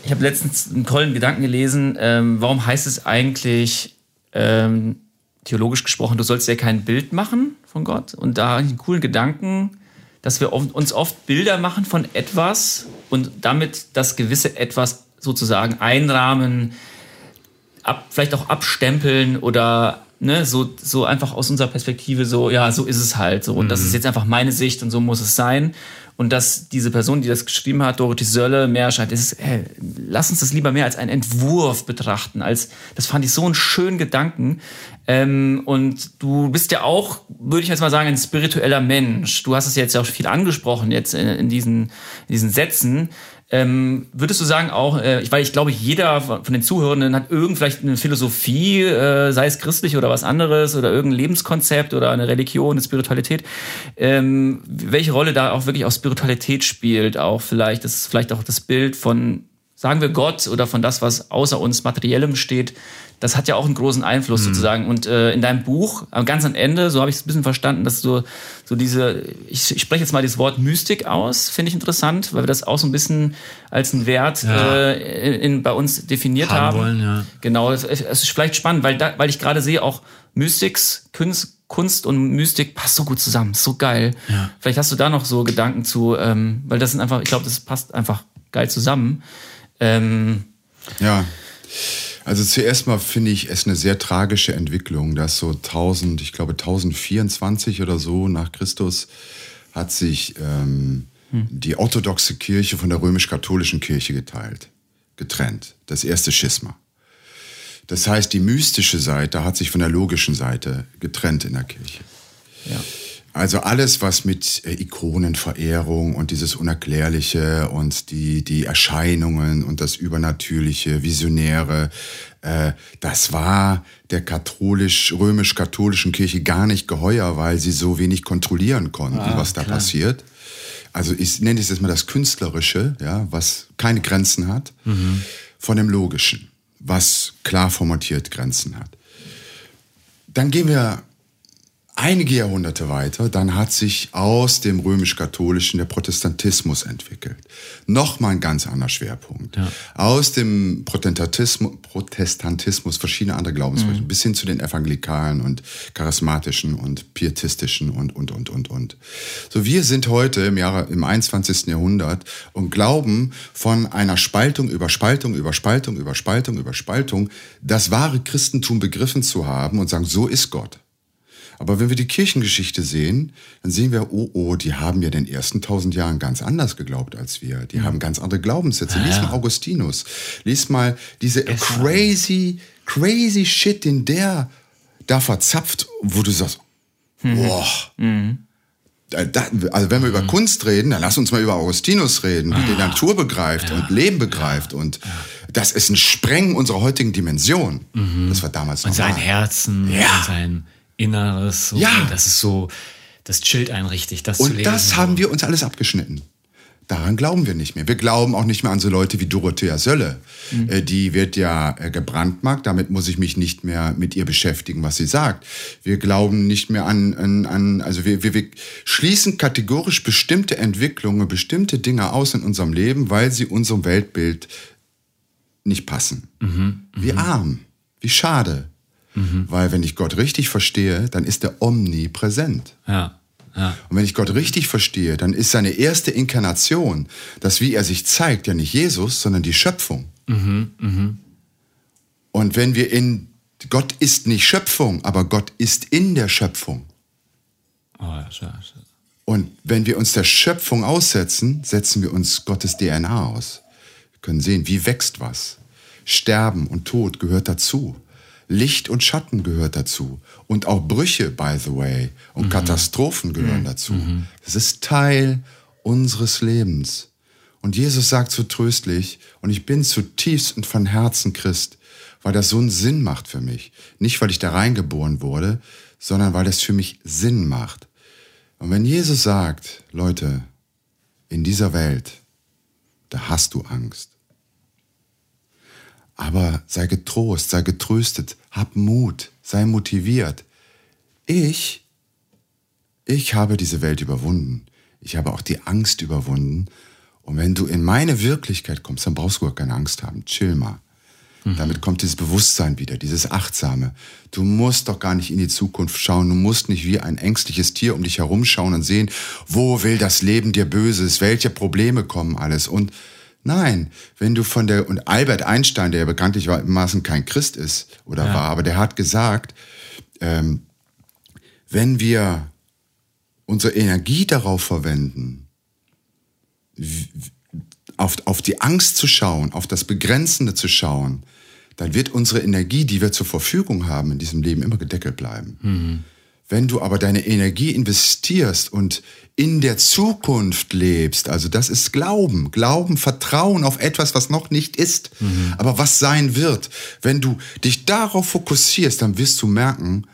Ich habe letztens einen tollen Gedanken gelesen. Ähm, warum heißt es eigentlich ähm, theologisch gesprochen, du sollst ja kein Bild machen von Gott? Und da einen coolen Gedanken dass wir uns oft Bilder machen von etwas und damit das gewisse etwas sozusagen einrahmen, ab, vielleicht auch abstempeln oder ne, so, so einfach aus unserer Perspektive so, ja, so ist es halt so. Und mhm. das ist jetzt einfach meine Sicht und so muss es sein. Und dass diese Person, die das geschrieben hat, Dorothee Sölle, mehr scheint, ist, hey, lass uns das lieber mehr als einen Entwurf betrachten, als, das fand ich so einen schönen Gedanken. Ähm, und du bist ja auch, würde ich jetzt mal sagen, ein spiritueller Mensch. Du hast es jetzt ja auch viel angesprochen, jetzt in, in diesen, in diesen Sätzen. Ähm, würdest du sagen auch, äh, weil ich glaube, jeder von den Zuhörenden hat irgend vielleicht eine Philosophie, äh, sei es christlich oder was anderes oder irgendein Lebenskonzept oder eine Religion, eine Spiritualität, ähm, welche Rolle da auch wirklich auch Spiritualität spielt, auch vielleicht, das ist vielleicht auch das Bild von, sagen wir Gott oder von das, was außer uns Materiellem steht, das hat ja auch einen großen Einfluss mhm. sozusagen. Und äh, in deinem Buch, ganz am Ende, so habe ich es ein bisschen verstanden, dass du so diese, ich, ich spreche jetzt mal das Wort Mystik aus, finde ich interessant, weil wir das auch so ein bisschen als einen Wert ja. äh, in, in, bei uns definiert haben. haben. Wollen, ja. Genau, es, es ist vielleicht spannend, weil, da, weil ich gerade sehe, auch Mystics, Kunst, Kunst und Mystik passt so gut zusammen, so geil. Ja. Vielleicht hast du da noch so Gedanken zu, ähm, weil das sind einfach, ich glaube, das passt einfach geil zusammen. Ähm, ja. Also zuerst mal finde ich es eine sehr tragische Entwicklung, dass so 1000, ich glaube 1024 oder so nach Christus hat sich ähm, hm. die orthodoxe Kirche von der römisch-katholischen Kirche geteilt, getrennt. Das erste Schisma. Das heißt, die mystische Seite hat sich von der logischen Seite getrennt in der Kirche. Ja. Also alles, was mit äh, Ikonenverehrung und dieses Unerklärliche und die, die Erscheinungen und das Übernatürliche, Visionäre, äh, das war der katholisch, römisch-katholischen Kirche gar nicht geheuer, weil sie so wenig kontrollieren konnten, ah, was da klar. passiert. Also ich nenne es jetzt mal das Künstlerische, ja, was keine Grenzen hat, mhm. von dem Logischen, was klar formatiert Grenzen hat. Dann gehen wir einige Jahrhunderte weiter, dann hat sich aus dem römisch-katholischen der Protestantismus entwickelt. Nochmal ein ganz anderer Schwerpunkt. Ja. Aus dem Protestantismus, Protestantismus verschiedene andere Glaubensrichtungen, mhm. bis hin zu den evangelikalen und charismatischen und pietistischen und, und, und, und, und. So, wir sind heute im Jahre, im 21. Jahrhundert und glauben von einer Spaltung über Spaltung über Spaltung über Spaltung über Spaltung das wahre Christentum begriffen zu haben und sagen, so ist Gott. Aber wenn wir die Kirchengeschichte sehen, dann sehen wir, oh, oh, die haben ja in den ersten tausend Jahren ganz anders geglaubt als wir. Die haben ganz andere Glaubenssätze. Ja. Lies mal Augustinus. Lies mal diese Gestern. crazy, crazy shit, den der da verzapft, wo du sagst, mhm. boah. Mhm. also wenn wir über mhm. Kunst reden, dann lass uns mal über Augustinus reden, wie ah. die Natur begreift ja. und Leben begreift ja. und das ist ein Sprengen unserer heutigen Dimension. Mhm. Das war damals Und normal. sein Herzen, ja. sein Inneres. So, ja. Das ist so, das chillt einen richtig. Das und das haben wir uns alles abgeschnitten. Daran glauben wir nicht mehr. Wir glauben auch nicht mehr an so Leute wie Dorothea Sölle. Mhm. Äh, die wird ja äh, gebrandmarkt, damit muss ich mich nicht mehr mit ihr beschäftigen, was sie sagt. Wir glauben nicht mehr an, an, an also wir, wir, wir schließen kategorisch bestimmte Entwicklungen, bestimmte Dinge aus in unserem Leben, weil sie unserem Weltbild nicht passen. Mhm. Wie mhm. arm, wie schade. Mhm. Weil wenn ich Gott richtig verstehe, dann ist er omnipräsent. Ja. Ja. Und wenn ich Gott richtig verstehe, dann ist seine erste Inkarnation, das wie er sich zeigt, ja nicht Jesus, sondern die Schöpfung. Mhm, mh. Und wenn wir in, Gott ist nicht Schöpfung, aber Gott ist in der Schöpfung. Oh, ja, schön. Und wenn wir uns der Schöpfung aussetzen, setzen wir uns Gottes DNA aus. Wir können sehen, wie wächst was. Sterben und Tod gehört dazu. Licht und Schatten gehört dazu. Und auch Brüche, by the way. Und mhm. Katastrophen gehören mhm. dazu. Mhm. Das ist Teil unseres Lebens. Und Jesus sagt so tröstlich, und ich bin zutiefst und von Herzen Christ, weil das so einen Sinn macht für mich. Nicht, weil ich da reingeboren wurde, sondern weil das für mich Sinn macht. Und wenn Jesus sagt, Leute, in dieser Welt, da hast du Angst. Aber sei getrost, sei getröstet, hab Mut, sei motiviert. Ich, ich habe diese Welt überwunden. Ich habe auch die Angst überwunden. Und wenn du in meine Wirklichkeit kommst, dann brauchst du gar keine Angst haben. Chill mal. Mhm. Damit kommt dieses Bewusstsein wieder, dieses Achtsame. Du musst doch gar nicht in die Zukunft schauen. Du musst nicht wie ein ängstliches Tier um dich herumschauen und sehen, wo will das Leben dir Böses, welche Probleme kommen alles. Und Nein, wenn du von der, und Albert Einstein, der ja bekanntlichermaßen kein Christ ist oder ja. war, aber der hat gesagt, ähm, wenn wir unsere Energie darauf verwenden, auf, auf die Angst zu schauen, auf das Begrenzende zu schauen, dann wird unsere Energie, die wir zur Verfügung haben in diesem Leben, immer gedeckelt bleiben. Mhm. Wenn du aber deine Energie investierst und in der Zukunft lebst, also das ist Glauben, Glauben, Vertrauen auf etwas, was noch nicht ist, mhm. aber was sein wird. Wenn du dich darauf fokussierst, dann wirst du merken,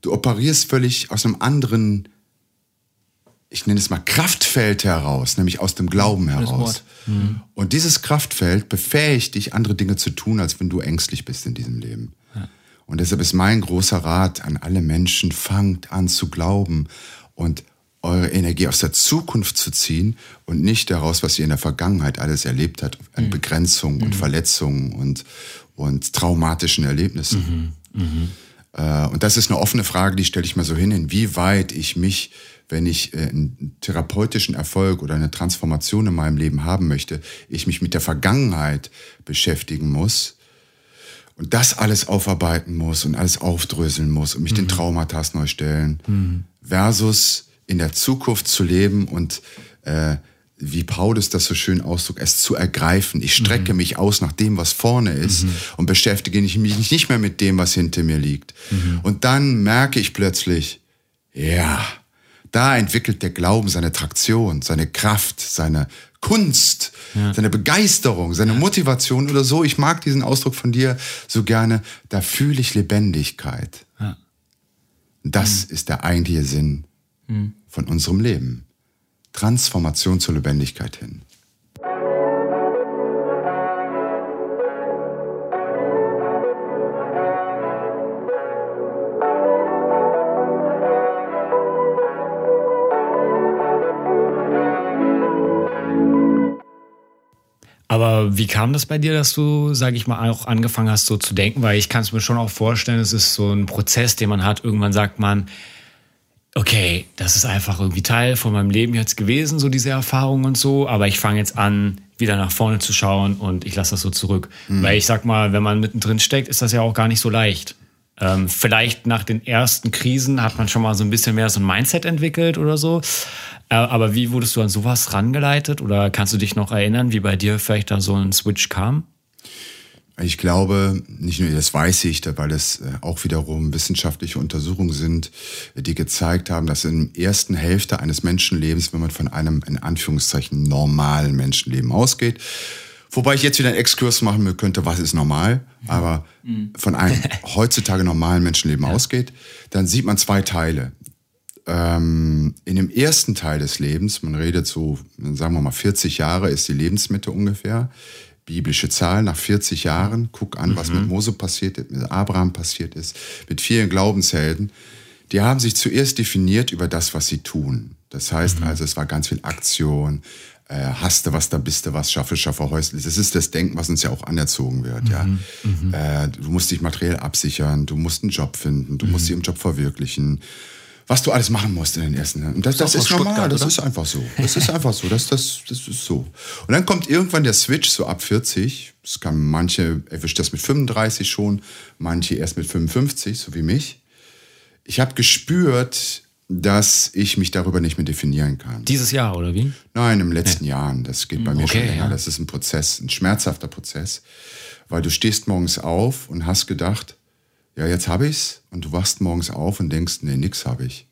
du operierst völlig aus einem anderen ich nenne es mal Kraftfeld heraus, nämlich aus dem Glauben heraus. Mhm. Und dieses Kraftfeld befähigt dich, andere Dinge zu tun, als wenn du ängstlich bist in diesem Leben. Und deshalb ist mein großer Rat an alle Menschen, fangt an zu glauben und eure Energie aus der Zukunft zu ziehen und nicht daraus, was ihr in der Vergangenheit alles erlebt habt, an mhm. Begrenzungen mhm. und Verletzungen und, und traumatischen Erlebnissen. Mhm. mhm. Äh, und das ist eine offene Frage, die stelle ich mal so hin, inwieweit ich mich wenn ich äh, einen therapeutischen Erfolg oder eine Transformation in meinem Leben haben möchte, ich mich mit der Vergangenheit beschäftigen muss und das alles aufarbeiten muss und alles aufdröseln muss und mich mhm. den Traumata neu stellen, mhm. versus in der Zukunft zu leben und äh, wie Paulus das so schön ausdrückt, es zu ergreifen. Ich strecke mhm. mich aus nach dem, was vorne ist mhm. und beschäftige mich nicht mehr mit dem, was hinter mir liegt. Mhm. Und dann merke ich plötzlich, ja, da entwickelt der Glauben seine Traktion, seine Kraft, seine Kunst, ja. seine Begeisterung, seine Motivation oder so. Ich mag diesen Ausdruck von dir so gerne. Da fühle ich Lebendigkeit. Ja. Das mhm. ist der eigentliche Sinn mhm. von unserem Leben. Transformation zur Lebendigkeit hin. Wie kam das bei dir, dass du, sage ich mal, auch angefangen hast, so zu denken? Weil ich kann es mir schon auch vorstellen, es ist so ein Prozess, den man hat. Irgendwann sagt man, okay, das ist einfach irgendwie Teil von meinem Leben jetzt gewesen, so diese Erfahrung und so. Aber ich fange jetzt an, wieder nach vorne zu schauen und ich lasse das so zurück. Mhm. Weil ich sag mal, wenn man mittendrin steckt, ist das ja auch gar nicht so leicht. Ähm, vielleicht nach den ersten Krisen hat man schon mal so ein bisschen mehr so ein Mindset entwickelt oder so. Äh, aber wie wurdest du an sowas rangeleitet oder kannst du dich noch erinnern, wie bei dir vielleicht da so ein Switch kam? Ich glaube, nicht nur das weiß ich, weil es äh, auch wiederum wissenschaftliche Untersuchungen sind, die gezeigt haben, dass in der ersten Hälfte eines Menschenlebens, wenn man von einem in Anführungszeichen normalen Menschenleben ausgeht, wobei ich jetzt wieder einen Exkurs machen könnte, was ist normal, aber mhm. von einem heutzutage normalen Menschenleben ausgeht, dann sieht man zwei Teile ähm, in dem ersten Teil des Lebens, man redet so, sagen wir mal 40 Jahre ist die Lebensmitte ungefähr, biblische Zahl, nach 40 Jahren, guck an, mhm. was mit Mose passiert ist, mit Abraham passiert ist, mit vielen Glaubenshelden, die haben sich zuerst definiert über das, was sie tun. Das heißt mhm. also, es war ganz viel Aktion, äh, hast du was, da bist du was, schaffe, schaffe, häuslich. Das ist das Denken, was uns ja auch anerzogen wird. Mhm. Ja, mhm. äh, Du musst dich materiell absichern, du musst einen Job finden, du musst mhm. dich im Job verwirklichen was du alles machen musst in den ersten Jahren. Und das, das, das ist normal, das ist einfach so. Das ist einfach so, das, das, das ist so. Und dann kommt irgendwann der Switch so ab 40. Es kann manche erwischt das mit 35 schon, manche erst mit 55, so wie mich. Ich habe gespürt, dass ich mich darüber nicht mehr definieren kann. Dieses Jahr oder wie? Nein, im letzten ja. Jahr. Das geht bei mir okay, schon länger. Ja. Das ist ein Prozess, ein schmerzhafter Prozess, weil du stehst morgens auf und hast gedacht, ja, jetzt habe ich's und du wachst morgens auf und denkst, nee, nix habe ich.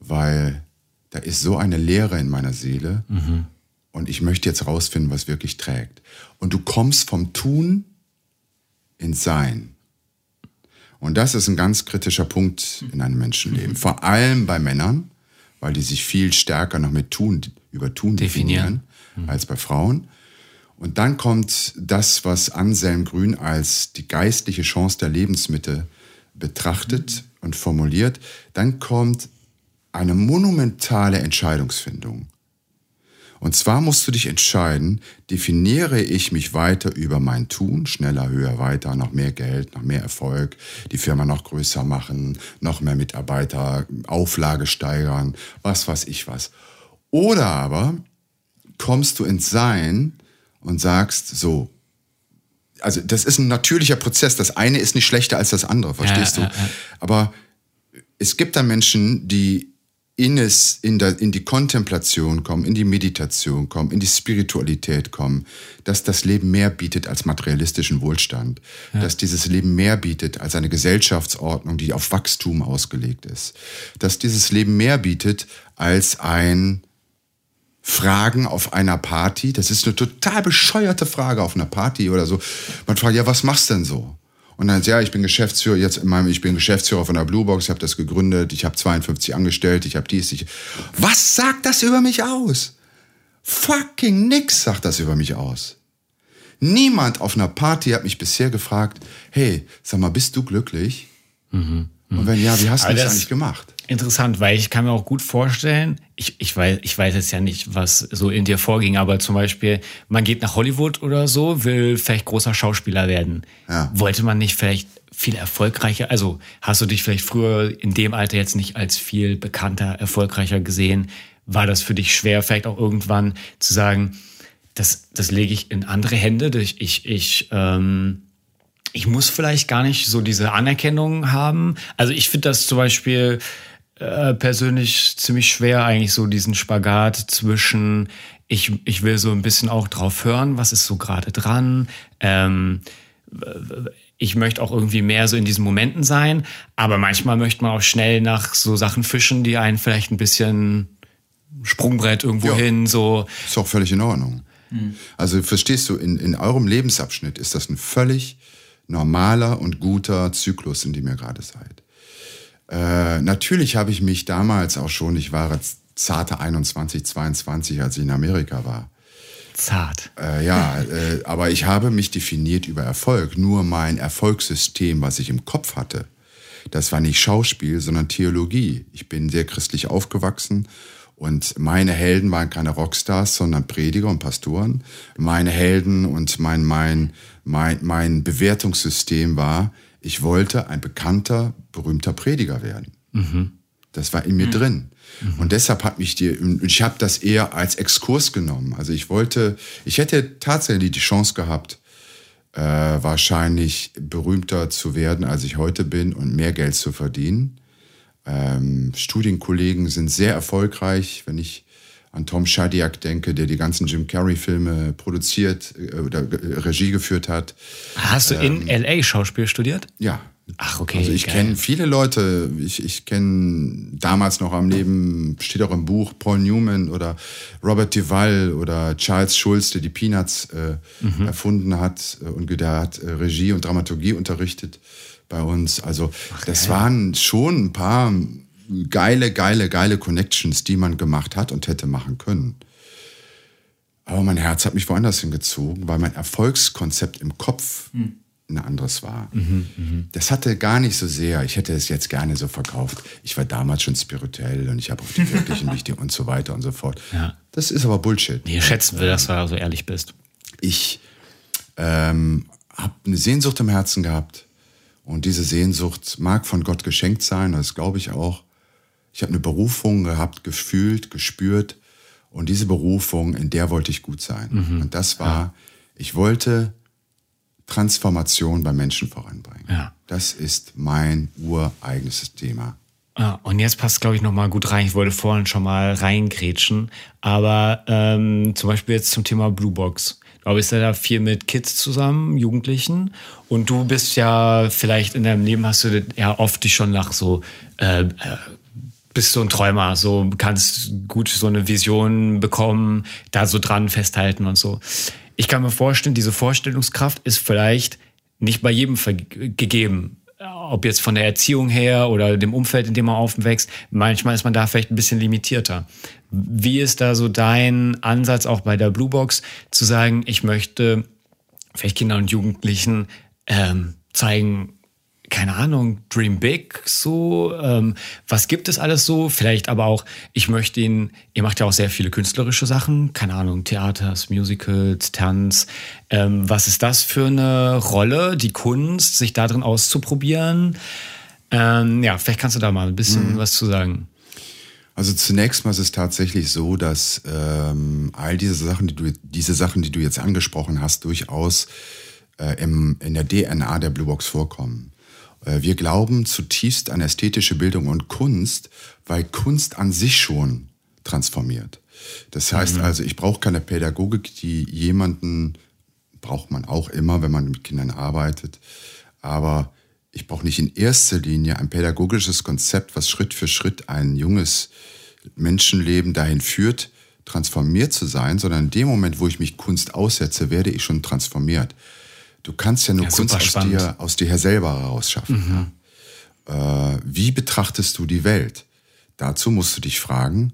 Weil da ist so eine Leere in meiner Seele mhm. und ich möchte jetzt rausfinden, was wirklich trägt. Und du kommst vom Tun ins Sein. Und das ist ein ganz kritischer Punkt in einem Menschenleben. Mhm. Vor allem bei Männern, weil die sich viel stärker noch mit Tun, über Tun definieren, definieren mhm. als bei Frauen. Und dann kommt das, was Anselm Grün als die geistliche Chance der Lebensmitte betrachtet und formuliert. Dann kommt eine monumentale Entscheidungsfindung. Und zwar musst du dich entscheiden, definiere ich mich weiter über mein Tun, schneller, höher, weiter, noch mehr Geld, noch mehr Erfolg, die Firma noch größer machen, noch mehr Mitarbeiter, Auflage steigern, was weiß ich was. Oder aber kommst du ins Sein und sagst, so, also das ist ein natürlicher Prozess. Das eine ist nicht schlechter als das andere, verstehst ja, du? Ja, ja. Aber es gibt da Menschen, die in es, in, der, in die Kontemplation kommen, in die Meditation kommen, in die Spiritualität kommen, dass das Leben mehr bietet als materialistischen Wohlstand, ja. dass dieses Leben mehr bietet als eine Gesellschaftsordnung, die auf Wachstum ausgelegt ist, dass dieses Leben mehr bietet als ein Fragen auf einer Party. Das ist eine total bescheuerte Frage auf einer Party oder so. Man fragt, ja, was machst du denn so? Und dann, ja, ich bin Geschäftsführer, jetzt in meinem, ich bin Geschäftsführer von der Bluebox, ich habe das gegründet, ich habe 52 Angestellte, ich habe dies, ich. Was sagt das über mich aus? Fucking nix sagt das über mich aus. Niemand auf einer Party hat mich bisher gefragt, hey, sag mal, bist du glücklich? Mhm. Und wenn ja, wie hast du das eigentlich gemacht? Interessant, weil ich kann mir auch gut vorstellen, ich, ich, weiß, ich weiß jetzt ja nicht, was so in dir vorging, aber zum Beispiel, man geht nach Hollywood oder so, will vielleicht großer Schauspieler werden. Ja. Wollte man nicht vielleicht viel erfolgreicher, also hast du dich vielleicht früher in dem Alter jetzt nicht als viel bekannter, erfolgreicher gesehen? War das für dich schwer, vielleicht auch irgendwann zu sagen, das, das lege ich in andere Hände, ich, ich, ich ähm, ich muss vielleicht gar nicht so diese Anerkennung haben. Also ich finde das zum Beispiel äh, persönlich ziemlich schwer, eigentlich so diesen Spagat zwischen, ich, ich will so ein bisschen auch drauf hören, was ist so gerade dran. Ähm, ich möchte auch irgendwie mehr so in diesen Momenten sein, aber manchmal möchte man auch schnell nach so Sachen fischen, die einen vielleicht ein bisschen Sprungbrett irgendwo ja, hin, so. Ist auch völlig in Ordnung. Mhm. Also verstehst du, in, in eurem Lebensabschnitt ist das ein völlig normaler und guter Zyklus, in dem ihr gerade seid. Äh, natürlich habe ich mich damals auch schon, ich war zarte 21, 22, als ich in Amerika war. Zart. Äh, ja, äh, aber ich habe mich definiert über Erfolg. Nur mein Erfolgssystem, was ich im Kopf hatte, das war nicht Schauspiel, sondern Theologie. Ich bin sehr christlich aufgewachsen und meine Helden waren keine Rockstars, sondern Prediger und Pastoren. Meine Helden und mein, mein, mein, mein Bewertungssystem war, ich wollte ein bekannter, berühmter Prediger werden. Mhm. Das war in mir mhm. drin. Und deshalb hat mich die, ich habe das eher als Exkurs genommen. Also ich wollte, ich hätte tatsächlich die Chance gehabt, äh, wahrscheinlich berühmter zu werden, als ich heute bin und mehr Geld zu verdienen. Ähm, Studienkollegen sind sehr erfolgreich, wenn ich an Tom Shadyac denke, der die ganzen Jim Carrey-Filme produziert äh, oder äh, Regie geführt hat. Hast du ähm, in LA Schauspiel studiert? Ja. Ach, okay. Also ich kenne viele Leute, ich, ich kenne damals noch am Leben, steht auch im Buch, Paul Newman oder Robert Duvall oder Charles Schulz, der die Peanuts äh, mhm. erfunden hat äh, und der hat äh, Regie und Dramaturgie unterrichtet bei uns. Also Ach, das waren schon ein paar geile, geile, geile Connections, die man gemacht hat und hätte machen können. Aber mein Herz hat mich woanders hingezogen, weil mein Erfolgskonzept im Kopf hm. ein anderes war. Mhm, mh. Das hatte gar nicht so sehr, ich hätte es jetzt gerne so verkauft. Ich war damals schon spirituell und ich habe auch die wirklichen Wichtigen und so weiter und so fort. Ja. Das ist aber Bullshit. Nee, schätzen wir, dass du so ehrlich bist. Ich ähm, habe eine Sehnsucht im Herzen gehabt und diese Sehnsucht mag von Gott geschenkt sein, das glaube ich auch. Ich habe eine Berufung gehabt, gefühlt, gespürt. Und diese Berufung, in der wollte ich gut sein. Mhm. Und das war, ja. ich wollte Transformation bei Menschen voranbringen. Ja. Das ist mein ureigenes Thema. Ah, und jetzt passt, glaube ich, nochmal gut rein. Ich wollte vorhin schon mal reingrätschen. Aber ähm, zum Beispiel jetzt zum Thema Bluebox. Du bist ja da viel mit Kids zusammen, Jugendlichen. Und du bist ja vielleicht in deinem Leben hast du ja oft dich schon nach so äh, äh bist so ein Träumer, so kannst gut so eine Vision bekommen, da so dran festhalten und so. Ich kann mir vorstellen, diese Vorstellungskraft ist vielleicht nicht bei jedem gegeben. Ob jetzt von der Erziehung her oder dem Umfeld, in dem man aufwächst, manchmal ist man da vielleicht ein bisschen limitierter. Wie ist da so dein Ansatz auch bei der Bluebox, zu sagen, ich möchte vielleicht Kindern und Jugendlichen ähm, zeigen, keine Ahnung, Dream Big, so, ähm, was gibt es alles so? Vielleicht aber auch, ich möchte ihn, ihr macht ja auch sehr viele künstlerische Sachen, keine Ahnung, Theaters, Musicals, Tanz. Ähm, was ist das für eine Rolle, die Kunst, sich da drin auszuprobieren? Ähm, ja, vielleicht kannst du da mal ein bisschen mhm. was zu sagen. Also zunächst mal ist es tatsächlich so, dass ähm, all diese Sachen, die du, diese Sachen, die du jetzt angesprochen hast, durchaus äh, im, in der DNA der Blue Box vorkommen. Äh, wir glauben zutiefst an ästhetische Bildung und Kunst, weil Kunst an sich schon transformiert. Das heißt mhm. also, ich brauche keine Pädagogik, die jemanden, braucht man auch immer, wenn man mit Kindern arbeitet, aber ich brauche nicht in erster Linie ein pädagogisches Konzept, was Schritt für Schritt ein junges Menschenleben dahin führt, transformiert zu sein, sondern in dem Moment, wo ich mich Kunst aussetze, werde ich schon transformiert. Du kannst ja nur ja, Kunst aus dir, aus dir her selber rausschaffen. Mhm. Ja. Äh, wie betrachtest du die Welt? Dazu musst du dich fragen,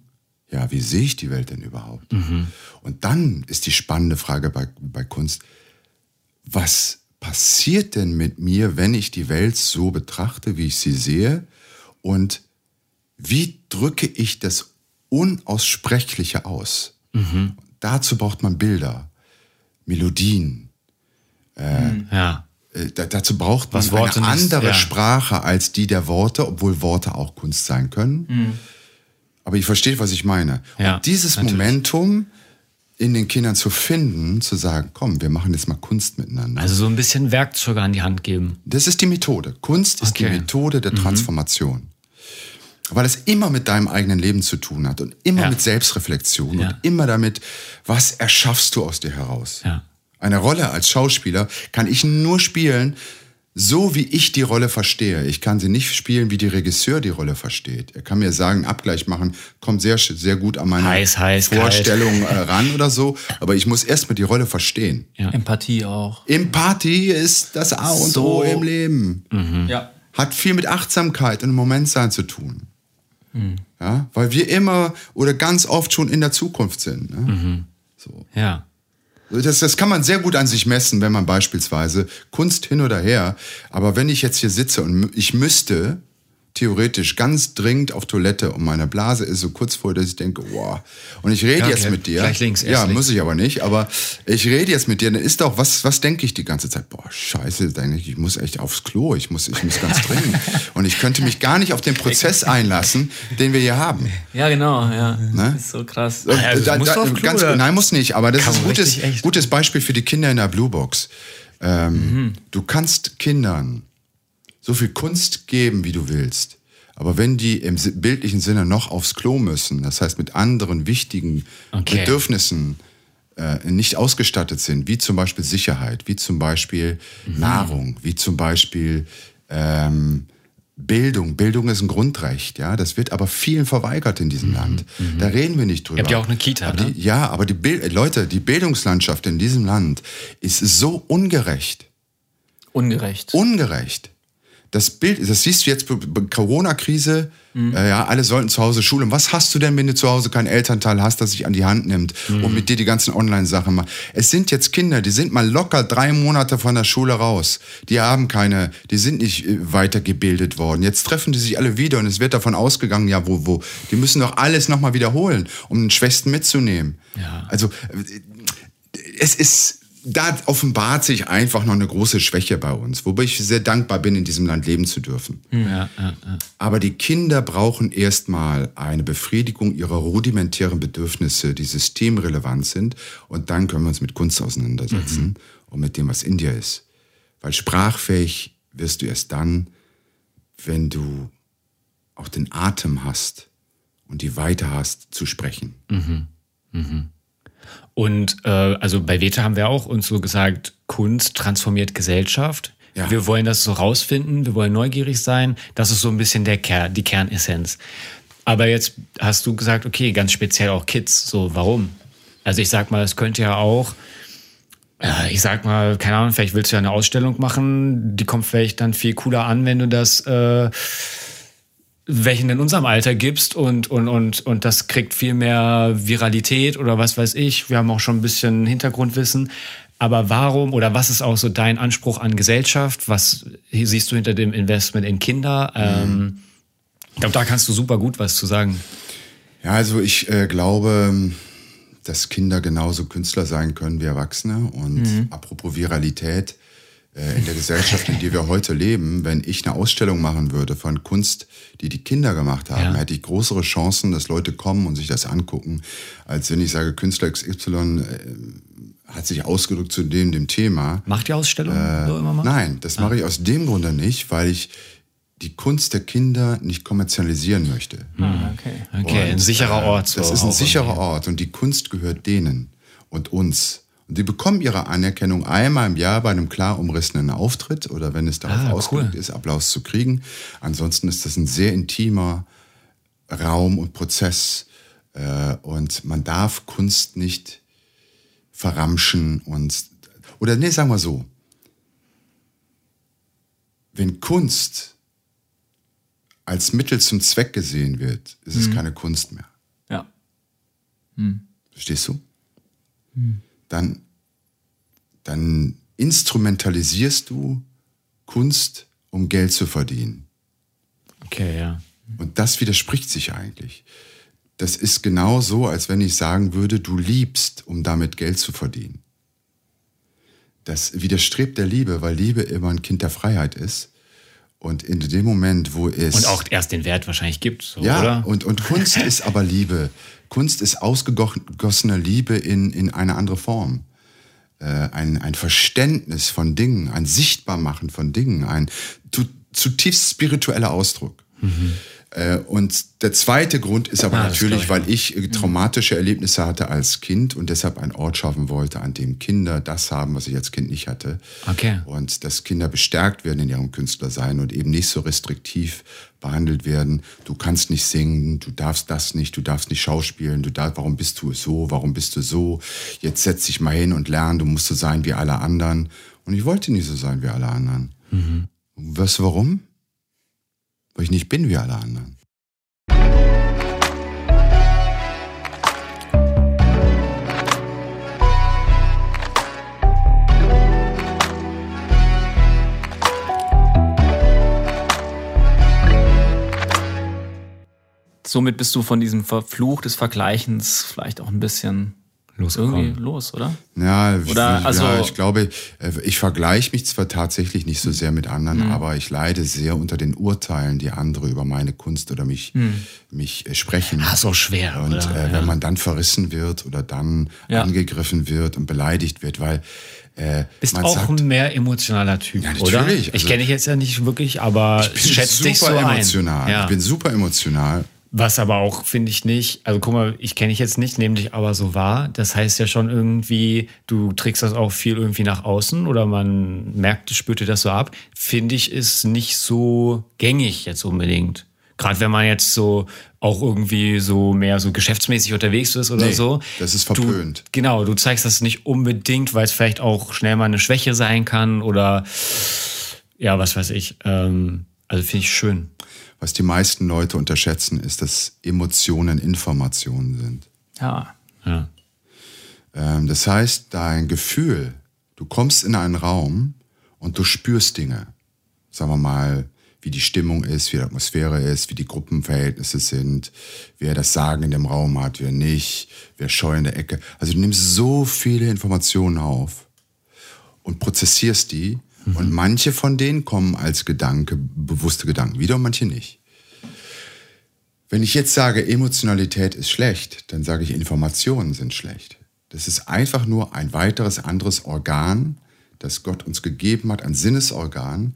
ja, wie sehe ich die Welt denn überhaupt? Mhm. Und dann ist die spannende Frage bei, bei Kunst, was passiert denn mit mir, wenn ich die Welt so betrachte, wie ich sie sehe? Und wie drücke ich das Unaussprechliche aus? Mhm. Dazu braucht man Bilder, Melodien. Äh, ja. Äh, dazu braucht man eine andere nicht, ja. Sprache als die der Worte, obwohl Worte auch Kunst sein können. Mhm. Aber ich verstehe, was ich meine. Ja, Und dieses natürlich. Momentum in den Kindern zu finden, zu sagen, komm, wir machen jetzt mal Kunst miteinander. Also so ein bisschen Werkzeuge an die Hand geben. Das ist die Methode. Kunst ist okay. die Methode der mhm. Transformation. Mhm. Weil es immer mit deinem eigenen Leben zu tun hat und immer ja. mit Selbstreflexion und immer damit, was erschaffst du aus dir heraus. Ja. Eine Rolle als Schauspieler kann ich nur spielen, so wie ich die Rolle verstehe. Ich kann sie nicht spielen, wie die Regisseur die Rolle versteht. Er kann mir sagen, Abgleich machen, kommt sehr, sehr gut an meine heiß, heiß, Vorstellung kalt. Äh, ran oder so. Aber ich muss erstmal die Rolle verstehen. Ja. Empathie auch. Empathie ist das A und so. O im Leben. Mhm. Ja. Hat viel mit Achtsamkeit und im Moment sein zu tun. Mhm. Ja, weil wir immer oder ganz oft schon in der Zukunft sind. Ne? Mhm. So. Ja. Das, das kann man sehr gut an sich messen, wenn man beispielsweise Kunst hin oder her, aber wenn ich jetzt hier sitze und ich müsste theoretisch ganz dringend auf Toilette und meine Blase ist so kurz vor, dass ich denke, wow. Und ich rede ja, okay. jetzt mit dir. Gleich links, ja, links. muss ich aber nicht. Aber ich rede jetzt mit dir. Dann ist doch, was, was denke ich die ganze Zeit? Boah, scheiße, denke ich, ich muss echt aufs Klo. Ich muss, ich muss ganz dringend. und ich könnte mich gar nicht auf den Prozess einlassen, den wir hier haben. Ja, genau, ja. Ne? Das ist so krass. Ja, also, da, da, ganz, nein, muss nicht. Aber das ist ein gutes, gutes Beispiel für die Kinder in der Blue Box. Ähm, mhm. Du kannst Kindern so viel Kunst geben, wie du willst. Aber wenn die im bildlichen Sinne noch aufs Klo müssen, das heißt mit anderen wichtigen okay. Bedürfnissen äh, nicht ausgestattet sind, wie zum Beispiel Sicherheit, wie zum Beispiel mhm. Nahrung, wie zum Beispiel ähm, Bildung. Bildung ist ein Grundrecht, ja. Das wird aber vielen verweigert in diesem mhm. Land. Mhm. Da reden wir nicht drüber. Ihr habt ja auch eine Kita, aber ne? Die, ja, aber die Bild Leute, die Bildungslandschaft in diesem Land ist so ungerecht. Ungerecht. Ungerecht das Bild, das siehst du jetzt, Corona-Krise, mhm. äh, ja, alle sollten zu Hause schulen. Was hast du denn, wenn du zu Hause keinen Elternteil hast, das sich an die Hand nimmt mhm. und mit dir die ganzen Online-Sachen macht? Es sind jetzt Kinder, die sind mal locker drei Monate von der Schule raus. Die haben keine, die sind nicht äh, weitergebildet worden. Jetzt treffen die sich alle wieder und es wird davon ausgegangen, ja, wo, wo, die müssen doch alles nochmal wiederholen, um den Schwächsten mitzunehmen. Ja. Also, äh, es ist, da offenbart sich einfach noch eine große Schwäche bei uns, wobei ich sehr dankbar bin, in diesem Land leben zu dürfen. Hm. Ja, ja, ja. Aber die Kinder brauchen erstmal eine Befriedigung ihrer rudimentären Bedürfnisse, die systemrelevant sind. Und dann können wir uns mit Kunst auseinandersetzen mhm. und mit dem, was in dir ist. Weil sprachfähig wirst du erst dann, wenn du auch den Atem hast und die Weite hast zu sprechen. Mhm. Mhm. Und äh, also bei Veta haben wir auch uns so gesagt, Kunst transformiert Gesellschaft. Ja. Wir wollen das so rausfinden, wir wollen neugierig sein. Das ist so ein bisschen der Ker die Kernessenz. Aber jetzt hast du gesagt, okay, ganz speziell auch Kids. So, warum? Also ich sag mal, es könnte ja auch, äh, ich sag mal, keine Ahnung, vielleicht willst du ja eine Ausstellung machen, die kommt vielleicht dann viel cooler an, wenn du das äh, welchen in unserem Alter gibst und, und, und, und das kriegt viel mehr Viralität oder was weiß ich. Wir haben auch schon ein bisschen Hintergrundwissen. Aber warum oder was ist auch so dein Anspruch an Gesellschaft? Was siehst du hinter dem Investment in Kinder? Ähm, ich glaube, da kannst du super gut was zu sagen. Ja, also ich äh, glaube, dass Kinder genauso Künstler sein können wie Erwachsene. Und mhm. apropos Viralität, in der Gesellschaft, in der wir heute leben, wenn ich eine Ausstellung machen würde von Kunst, die die Kinder gemacht haben, ja. hätte ich größere Chancen, dass Leute kommen und sich das angucken, als wenn ich sage, Künstler XY äh, hat sich ausgedrückt zu dem, dem Thema. Macht die Ausstellung äh, so immer mal? Nein, das ah. mache ich aus dem Grunde nicht, weil ich die Kunst der Kinder nicht kommerzialisieren möchte. Ah, okay. Okay, und, ein sicherer Ort. So das ist ein sicherer Ort und die Kunst gehört denen und uns. Und die bekommen ihre Anerkennung einmal im Jahr bei einem klar umrissenen Auftritt oder wenn es darauf ah, ausgelegt cool. ist, Applaus zu kriegen. Ansonsten ist das ein sehr intimer Raum und Prozess äh, und man darf Kunst nicht verramschen und oder nee, sagen wir so. Wenn Kunst als Mittel zum Zweck gesehen wird, ist es mhm. keine Kunst mehr. Ja. Mhm. Verstehst du? Mhm. Dann, dann instrumentalisierst du Kunst, um Geld zu verdienen. Okay, ja. Und das widerspricht sich eigentlich. Das ist genau so, als wenn ich sagen würde, du liebst, um damit Geld zu verdienen. Das widerstrebt der Liebe, weil Liebe immer ein Kind der Freiheit ist. Und in dem Moment, wo es. Und auch erst den Wert wahrscheinlich gibt, so, ja, oder? Und, und Kunst ist aber Liebe. Kunst ist ausgegossene Liebe in, in eine andere Form. Äh, ein, ein Verständnis von Dingen, ein Sichtbarmachen von Dingen, ein zutiefst spiritueller Ausdruck. Mhm. Äh, und der zweite Grund ist aber ah, natürlich, weil ich äh, traumatische Erlebnisse hatte als Kind und deshalb einen Ort schaffen wollte, an dem Kinder das haben, was ich als Kind nicht hatte. Okay. Und dass Kinder bestärkt werden in ihrem Künstlersein und eben nicht so restriktiv behandelt werden. Du kannst nicht singen, du darfst das nicht, du darfst nicht schauspielen, du darfst, warum bist du so, warum bist du so? Jetzt setz dich mal hin und lern, du musst so sein wie alle anderen. Und ich wollte nie so sein wie alle anderen. Mhm. Weißt du warum? Weil ich nicht bin wie alle anderen. Somit bist du von diesem Verfluch des Vergleichens vielleicht auch ein bisschen irgendwie los, oder? Ja, oder, ich, also, ja, ich glaube, äh, ich vergleiche mich zwar tatsächlich nicht so sehr mit anderen, mhm. aber ich leide sehr unter den Urteilen, die andere über meine Kunst oder mich, mhm. mich äh, sprechen. Ah, so schwer. Und äh, ja. wenn man dann verrissen wird oder dann ja. angegriffen wird und beleidigt wird, weil äh, Bist auch sagt, ein mehr emotionaler Typ, ja, natürlich. oder? Ich also, kenne dich jetzt ja nicht wirklich, aber ich schätze dich so emotional. ein. Ja. Ich bin super emotional was aber auch, finde ich nicht, also guck mal, ich kenne dich jetzt nicht, nehme dich aber so wahr. Das heißt ja schon irgendwie, du trägst das auch viel irgendwie nach außen oder man merkt, spürt dir das so ab. Finde ich, ist nicht so gängig jetzt unbedingt. Gerade wenn man jetzt so auch irgendwie so mehr so geschäftsmäßig unterwegs ist oder nee, so. Das ist verpönt. Du, genau, du zeigst das nicht unbedingt, weil es vielleicht auch schnell mal eine Schwäche sein kann oder ja, was weiß ich. Ähm, also finde ich schön. Was die meisten Leute unterschätzen, ist, dass Emotionen Informationen sind. Ja. ja. Ähm, das heißt, dein Gefühl, du kommst in einen Raum und du spürst Dinge. Sagen wir mal, wie die Stimmung ist, wie die Atmosphäre ist, wie die Gruppenverhältnisse sind, wer das Sagen in dem Raum hat, wer nicht, wer scheu in der Ecke. Also du nimmst so viele Informationen auf und prozessierst die Mhm. Und manche von denen kommen als Gedanke, bewusste Gedanken wieder und manche nicht. Wenn ich jetzt sage, Emotionalität ist schlecht, dann sage ich, Informationen sind schlecht. Das ist einfach nur ein weiteres anderes Organ, das Gott uns gegeben hat, ein Sinnesorgan.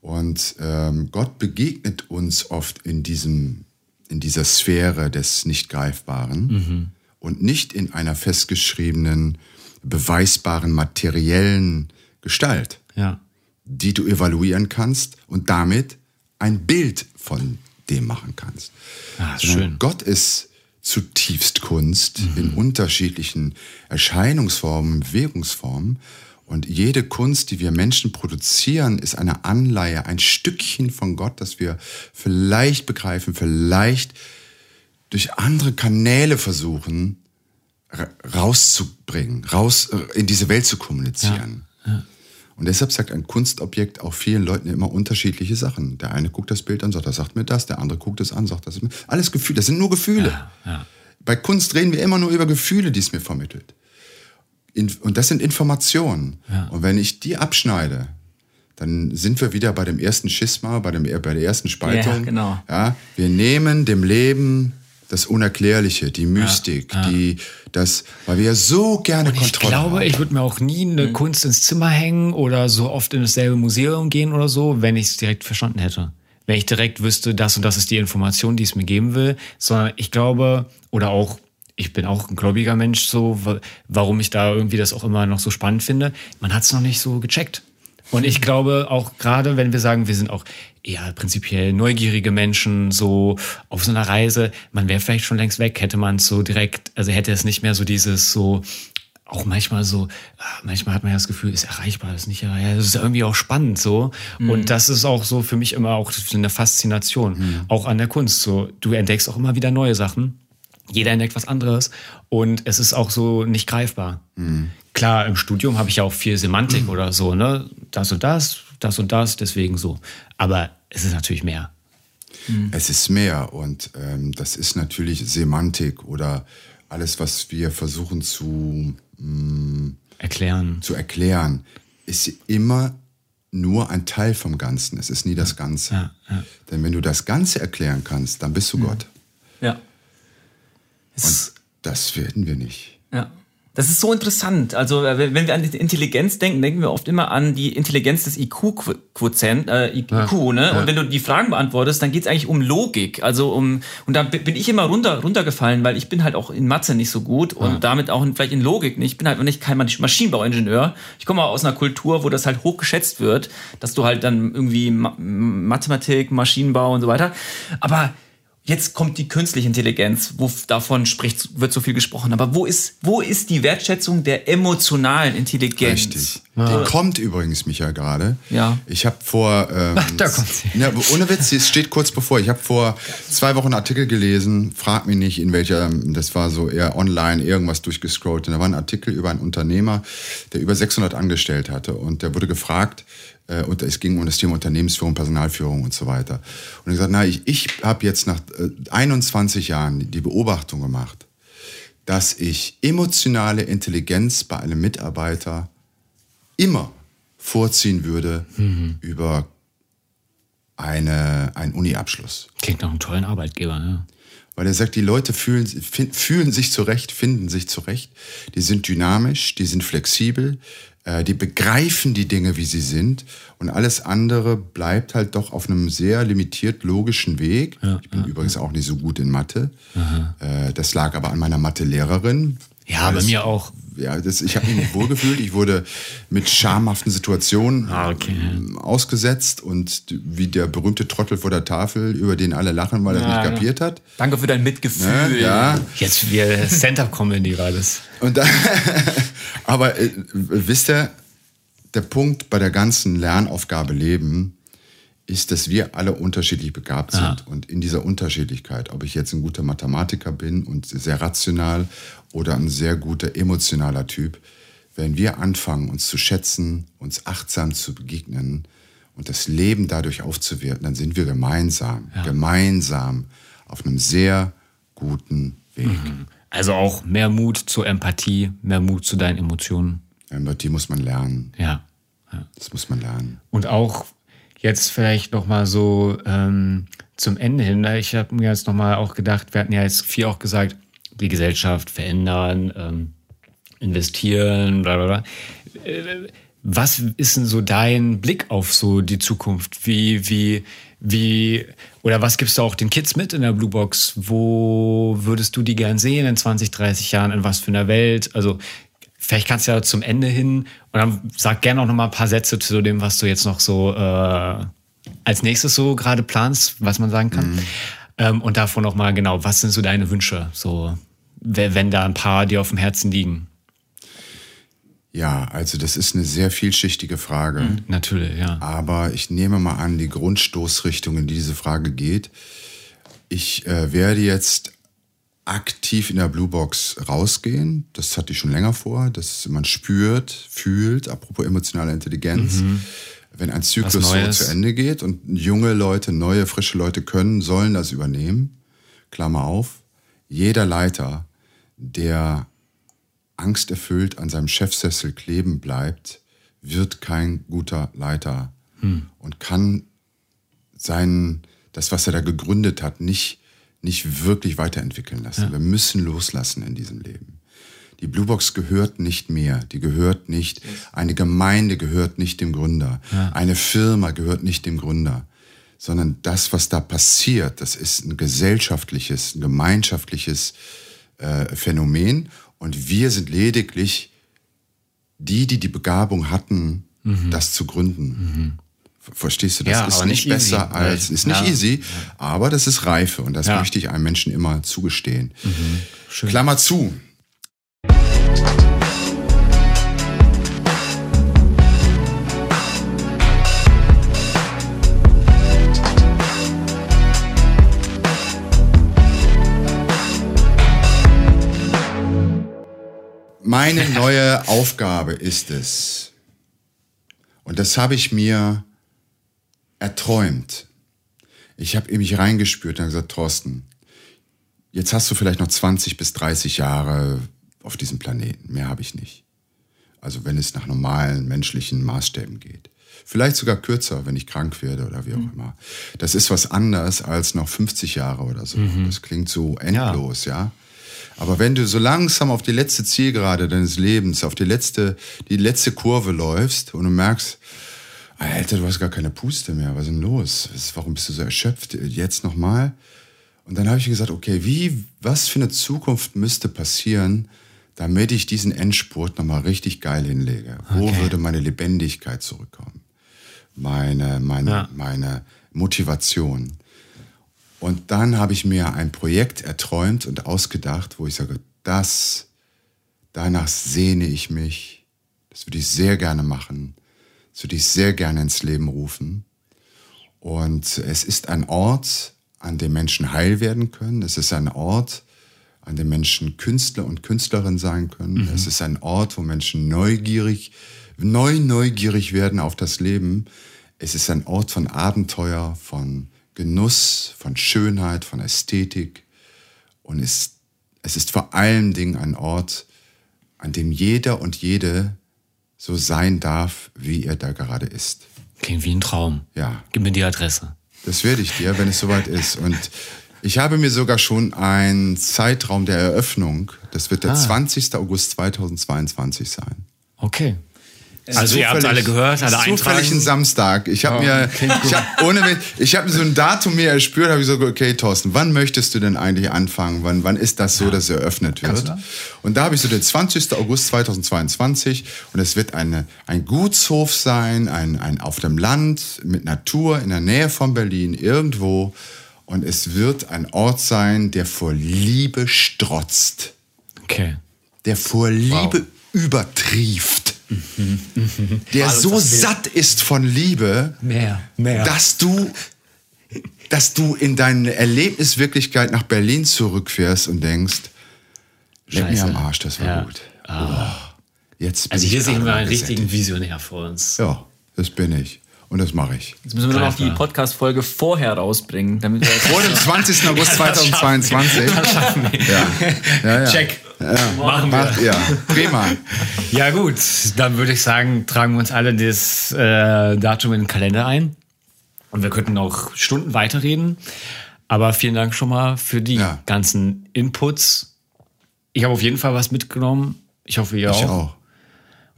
Und ähm, Gott begegnet uns oft in, diesem, in dieser Sphäre des Nicht-Greifbaren mhm. und nicht in einer festgeschriebenen, beweisbaren, materiellen Gestalt ja. die du evaluieren kannst und damit ein Bild von dem machen kannst. Ah, schön. Gott ist zutiefst Kunst mhm. in unterschiedlichen Erscheinungsformen, Bewegungsformen. Und jede Kunst, die wir Menschen produzieren, ist eine Anleihe, ein Stückchen von Gott, das wir vielleicht begreifen, vielleicht durch andere Kanäle versuchen rauszubringen, raus äh, in diese Welt zu kommunizieren. Ja, ja. Und deshalb sagt ein Kunstobjekt auch vielen Leuten immer unterschiedliche Sachen. Der eine guckt das Bild an, sagt, er sagt mir das, der andere guckt es an, sagt das. Alles Gefühle, das sind nur Gefühle. Ja, ja. Bei Kunst reden wir immer nur über Gefühle, die es mir vermittelt. Und das sind Informationen. Ja. Und wenn ich die abschneide, dann sind wir wieder bei dem ersten Schisma, bei, dem, bei der ersten Spaltung. Ja, genau. Ja, wir nehmen dem Leben das Unerklärliche, die Mystik, ja, ja. die das, weil wir ja so gerne und ich Kontrolle glaube, haben. ich würde mir auch nie eine mhm. Kunst ins Zimmer hängen oder so oft in dasselbe Museum gehen oder so, wenn ich es direkt verstanden hätte. Wenn ich direkt wüsste, das und das ist die Information, die es mir geben will, sondern ich glaube, oder auch ich bin auch ein gläubiger Mensch, so, warum ich da irgendwie das auch immer noch so spannend finde. Man hat es noch nicht so gecheckt. Und ich glaube auch gerade, wenn wir sagen, wir sind auch eher prinzipiell neugierige Menschen, so auf so einer Reise, man wäre vielleicht schon längst weg, hätte man es so direkt, also hätte es nicht mehr so dieses so, auch manchmal so, ah, manchmal hat man ja das Gefühl, ist erreichbar, ist nicht erreichbar, das ist irgendwie auch spannend so. Mhm. Und das ist auch so für mich immer auch eine Faszination, mhm. auch an der Kunst. So, du entdeckst auch immer wieder neue Sachen. Jeder entdeckt was anderes und es ist auch so nicht greifbar. Mhm. Klar, im Studium habe ich ja auch viel Semantik mhm. oder so, ne? Das und das, das und das, deswegen so. Aber es ist natürlich mehr. Mhm. Es ist mehr und ähm, das ist natürlich Semantik oder alles, was wir versuchen zu mh, mm, erklären. Zu erklären, ist immer nur ein Teil vom Ganzen. Es ist nie das Ganze. Ja, ja. Denn wenn du das Ganze erklären kannst, dann bist du mhm. Gott. Ja. Und das werden wir nicht. Ja. Das ist so interessant. Also äh, wenn wir an die Intelligenz denken, denken wir oft immer an die Intelligenz des IQ-Quotient, äh, IQ, ja, ne? Ja. Und wenn du die Fragen beantwortest, dann geht es eigentlich um Logik. Also um und da bin ich immer runter runtergefallen, weil ich bin halt auch in Mathe nicht so gut und ja. damit auch in, vielleicht in Logik nicht. Ich bin halt nicht kein Maschinenbauingenieur. Ich komme aus einer Kultur, wo das halt hoch geschätzt wird, dass du halt dann irgendwie Mathematik, Maschinenbau und so weiter. Aber Jetzt kommt die künstliche Intelligenz, wo davon spricht, wird so viel gesprochen. Aber wo ist, wo ist die Wertschätzung der emotionalen Intelligenz? Richtig. Ja. Die kommt übrigens, Micha, gerade. Ja. Ich habe vor. Ähm, Ach, da kommt sie. Ja, ohne Witz, es steht kurz bevor. Ich habe vor zwei Wochen einen Artikel gelesen. Frag mich nicht, in welcher. Das war so eher online, irgendwas durchgescrollt. Und da war ein Artikel über einen Unternehmer, der über 600 Angestellte hatte. Und der wurde gefragt, äh, und es ging um das Thema Unternehmensführung, Personalführung und so weiter. Und ich gesagt, na, ich, ich habe jetzt nach 21 äh, Jahren die Beobachtung gemacht, dass ich emotionale Intelligenz bei einem Mitarbeiter immer vorziehen würde mhm. über eine, einen Uni-Abschluss. Klingt nach einem tollen Arbeitgeber, ne? Weil er sagt, die Leute fühlen, fühlen sich zurecht, finden sich zurecht. Die sind dynamisch, die sind flexibel, die begreifen die Dinge, wie sie sind. Und alles andere bleibt halt doch auf einem sehr limitiert logischen Weg. Ja, ich bin ja, übrigens ja. auch nicht so gut in Mathe. Aha. Äh, das lag aber an meiner Mathelehrerin. Ja, bei mir auch. Ja, das, ich habe mich nicht wohlgefühlt. Ich wurde mit schamhaften Situationen ah, okay. Ähm, ausgesetzt und wie der berühmte Trottel vor der Tafel, über den alle lachen, weil er ja, nicht kapiert hat. Danke für dein Mitgefühl. Ja. ja. Jetzt wir Stand-up-Comedy war das. Und da, aber äh, wisst ihr, der Punkt bei der ganzen Lernaufgabe Leben ist, dass wir alle unterschiedlich begabt sind. Ja. Und in dieser Unterschiedlichkeit, ob ich jetzt ein guter Mathematiker bin und sehr rational oder ein sehr guter emotionaler Typ, wenn wir anfangen, uns zu schätzen, uns achtsam zu begegnen und das Leben dadurch aufzuwerten, dann sind wir gemeinsam, ja. gemeinsam auf einem sehr guten Weg. Mhm. Also auch mehr Mut zur Empathie, mehr Mut zu deinen Emotionen. Empathie muss man lernen. Ja. ja. Das muss man lernen. Und auch jetzt vielleicht noch mal so ähm, zum Ende hin. Ich habe mir jetzt noch mal auch gedacht, wir hatten ja jetzt viel auch gesagt, die Gesellschaft verändern, ähm, investieren, bla bla bla. Äh, was ist denn so dein Blick auf so die Zukunft? Wie, wie, wie, oder was gibst du auch den Kids mit in der Blue Box? Wo würdest du die gern sehen in 20, 30 Jahren? In was für einer Welt? Also, vielleicht kannst du ja zum Ende hin und dann sag gerne auch noch mal ein paar Sätze zu dem, was du jetzt noch so äh, als nächstes so gerade planst, was man sagen kann. Mhm. Ähm, und davon noch mal genau, was sind so deine Wünsche, so wenn da ein paar dir auf dem Herzen liegen? Ja, also das ist eine sehr vielschichtige Frage. Mhm, natürlich, ja. Aber ich nehme mal an, die Grundstoßrichtung, in die diese Frage geht. Ich äh, werde jetzt aktiv in der Bluebox rausgehen. Das hatte ich schon länger vor, dass man spürt, fühlt, apropos emotionale Intelligenz, mhm. wenn ein Zyklus so zu Ende geht und junge Leute, neue, frische Leute können, sollen das übernehmen. Klammer auf. Jeder Leiter, der angsterfüllt an seinem Chefsessel kleben bleibt, wird kein guter Leiter hm. und kann sein, das, was er da gegründet hat, nicht nicht wirklich weiterentwickeln lassen. Ja. Wir müssen loslassen in diesem Leben. Die Blue Box gehört nicht mehr. Die gehört nicht, eine Gemeinde gehört nicht dem Gründer. Ja. Eine Firma gehört nicht dem Gründer. Sondern das, was da passiert, das ist ein gesellschaftliches, ein gemeinschaftliches äh, Phänomen. Und wir sind lediglich die, die die Begabung hatten, mhm. das zu gründen. Mhm. Verstehst du? Das ja, ist nicht, nicht besser easy. als, ist nicht ja. easy, aber das ist Reife und das ja. möchte ich einem Menschen immer zugestehen. Mhm. Klammer zu. Meine neue Aufgabe ist es, und das habe ich mir erträumt. Ich habe in mich reingespürt und gesagt, Thorsten, jetzt hast du vielleicht noch 20 bis 30 Jahre auf diesem Planeten. Mehr habe ich nicht. Also wenn es nach normalen menschlichen Maßstäben geht. Vielleicht sogar kürzer, wenn ich krank werde oder wie auch mhm. immer. Das ist was anderes als noch 50 Jahre oder so. Mhm. Das klingt so endlos, ja. ja. Aber wenn du so langsam auf die letzte Zielgerade deines Lebens, auf die letzte, die letzte Kurve läufst und du merkst, Alter, du hast gar keine Puste mehr. Was ist denn los? Warum bist du so erschöpft? Jetzt nochmal? Und dann habe ich gesagt, okay, wie, was für eine Zukunft müsste passieren, damit ich diesen Endspurt nochmal richtig geil hinlege? Wo okay. würde meine Lebendigkeit zurückkommen? Meine, meine, ja. meine Motivation. Und dann habe ich mir ein Projekt erträumt und ausgedacht, wo ich sage, das, danach sehne ich mich. Das würde ich sehr gerne machen zu dich sehr gerne ins Leben rufen. Und es ist ein Ort, an dem Menschen heil werden können. Es ist ein Ort, an dem Menschen Künstler und Künstlerin sein können. Mhm. Es ist ein Ort, wo Menschen neugierig, neu neugierig werden auf das Leben. Es ist ein Ort von Abenteuer, von Genuss, von Schönheit, von Ästhetik. Und es, es ist vor allen Dingen ein Ort, an dem jeder und jede so sein darf, wie er da gerade ist. Klingt wie ein Traum. Ja. Gib mir die Adresse. Das werde ich dir, wenn es soweit ist. Und ich habe mir sogar schon einen Zeitraum der Eröffnung, das wird der ah. 20. August 2022 sein. Okay. Also ihr habt alle gehört, alle Zufällig ein Samstag. Ich habe oh, mir, ich hab, ohne, ich habe so ein Datum mir erspürt, habe ich so, okay, Thorsten, wann möchtest du denn eigentlich anfangen? Wann, wann ist das so, ja. dass eröffnet wird? Und da habe ich so den 20. August 2022 und es wird eine, ein Gutshof sein, ein, ein auf dem Land mit Natur in der Nähe von Berlin irgendwo und es wird ein Ort sein, der vor Liebe strotzt. Okay. Der vor Liebe wow. übertrieft der Alles so satt ist von Liebe, mehr, mehr. dass du dass du in deine Erlebniswirklichkeit nach Berlin zurückfährst und denkst, leck mir am Arsch, das war ja. gut. Ah. Oh, jetzt also hier sehen wir einen richtigen Visionär vor uns. Ja, das bin ich. Und das mache ich. Jetzt müssen wir noch die Podcast-Folge vorher rausbringen. Damit wir Vor dem 20. August 2022. Das schaffen wir. Ja. Ja, ja. Check. Ja, machen wir. ja, prima. Ja gut, dann würde ich sagen, tragen wir uns alle das äh, Datum in den Kalender ein. Und wir könnten auch Stunden weiterreden. Aber vielen Dank schon mal für die ja. ganzen Inputs. Ich habe auf jeden Fall was mitgenommen. Ich hoffe, ihr ich auch. auch.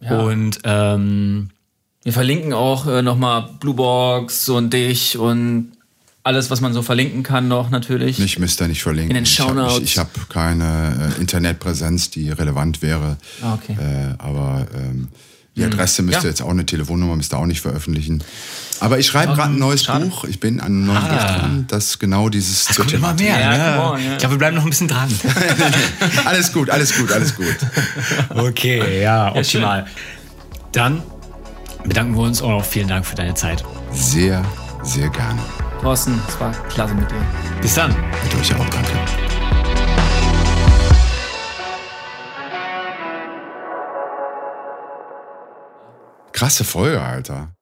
Ja. Und ähm, wir verlinken auch äh, nochmal Bluebox und dich und alles, was man so verlinken kann, noch natürlich. Ich müsste nicht verlinken. In den Shownotes. Ich habe hab keine äh, Internetpräsenz, die relevant wäre. Ah, okay. Äh, aber ähm, die hm. Adresse müsste ja. jetzt auch eine Telefonnummer, müsste auch nicht veröffentlichen. Aber ich schreibe gerade ein neues Schade. Buch. Ich bin an einem neuen ah. Buch dran, das genau dieses. Es kommt immer mehr. Ja, ja. On, ja. Ich glaube, wir bleiben noch ein bisschen dran. alles gut, alles gut, alles gut. Okay, ja, optimal. Dann bedanken wir uns auch. Vielen Dank für deine Zeit. Sehr, sehr gerne. Thorsten, es war klasse mit dir. Bis dann. Mit euch auch, danke. Krasse Folge, Alter.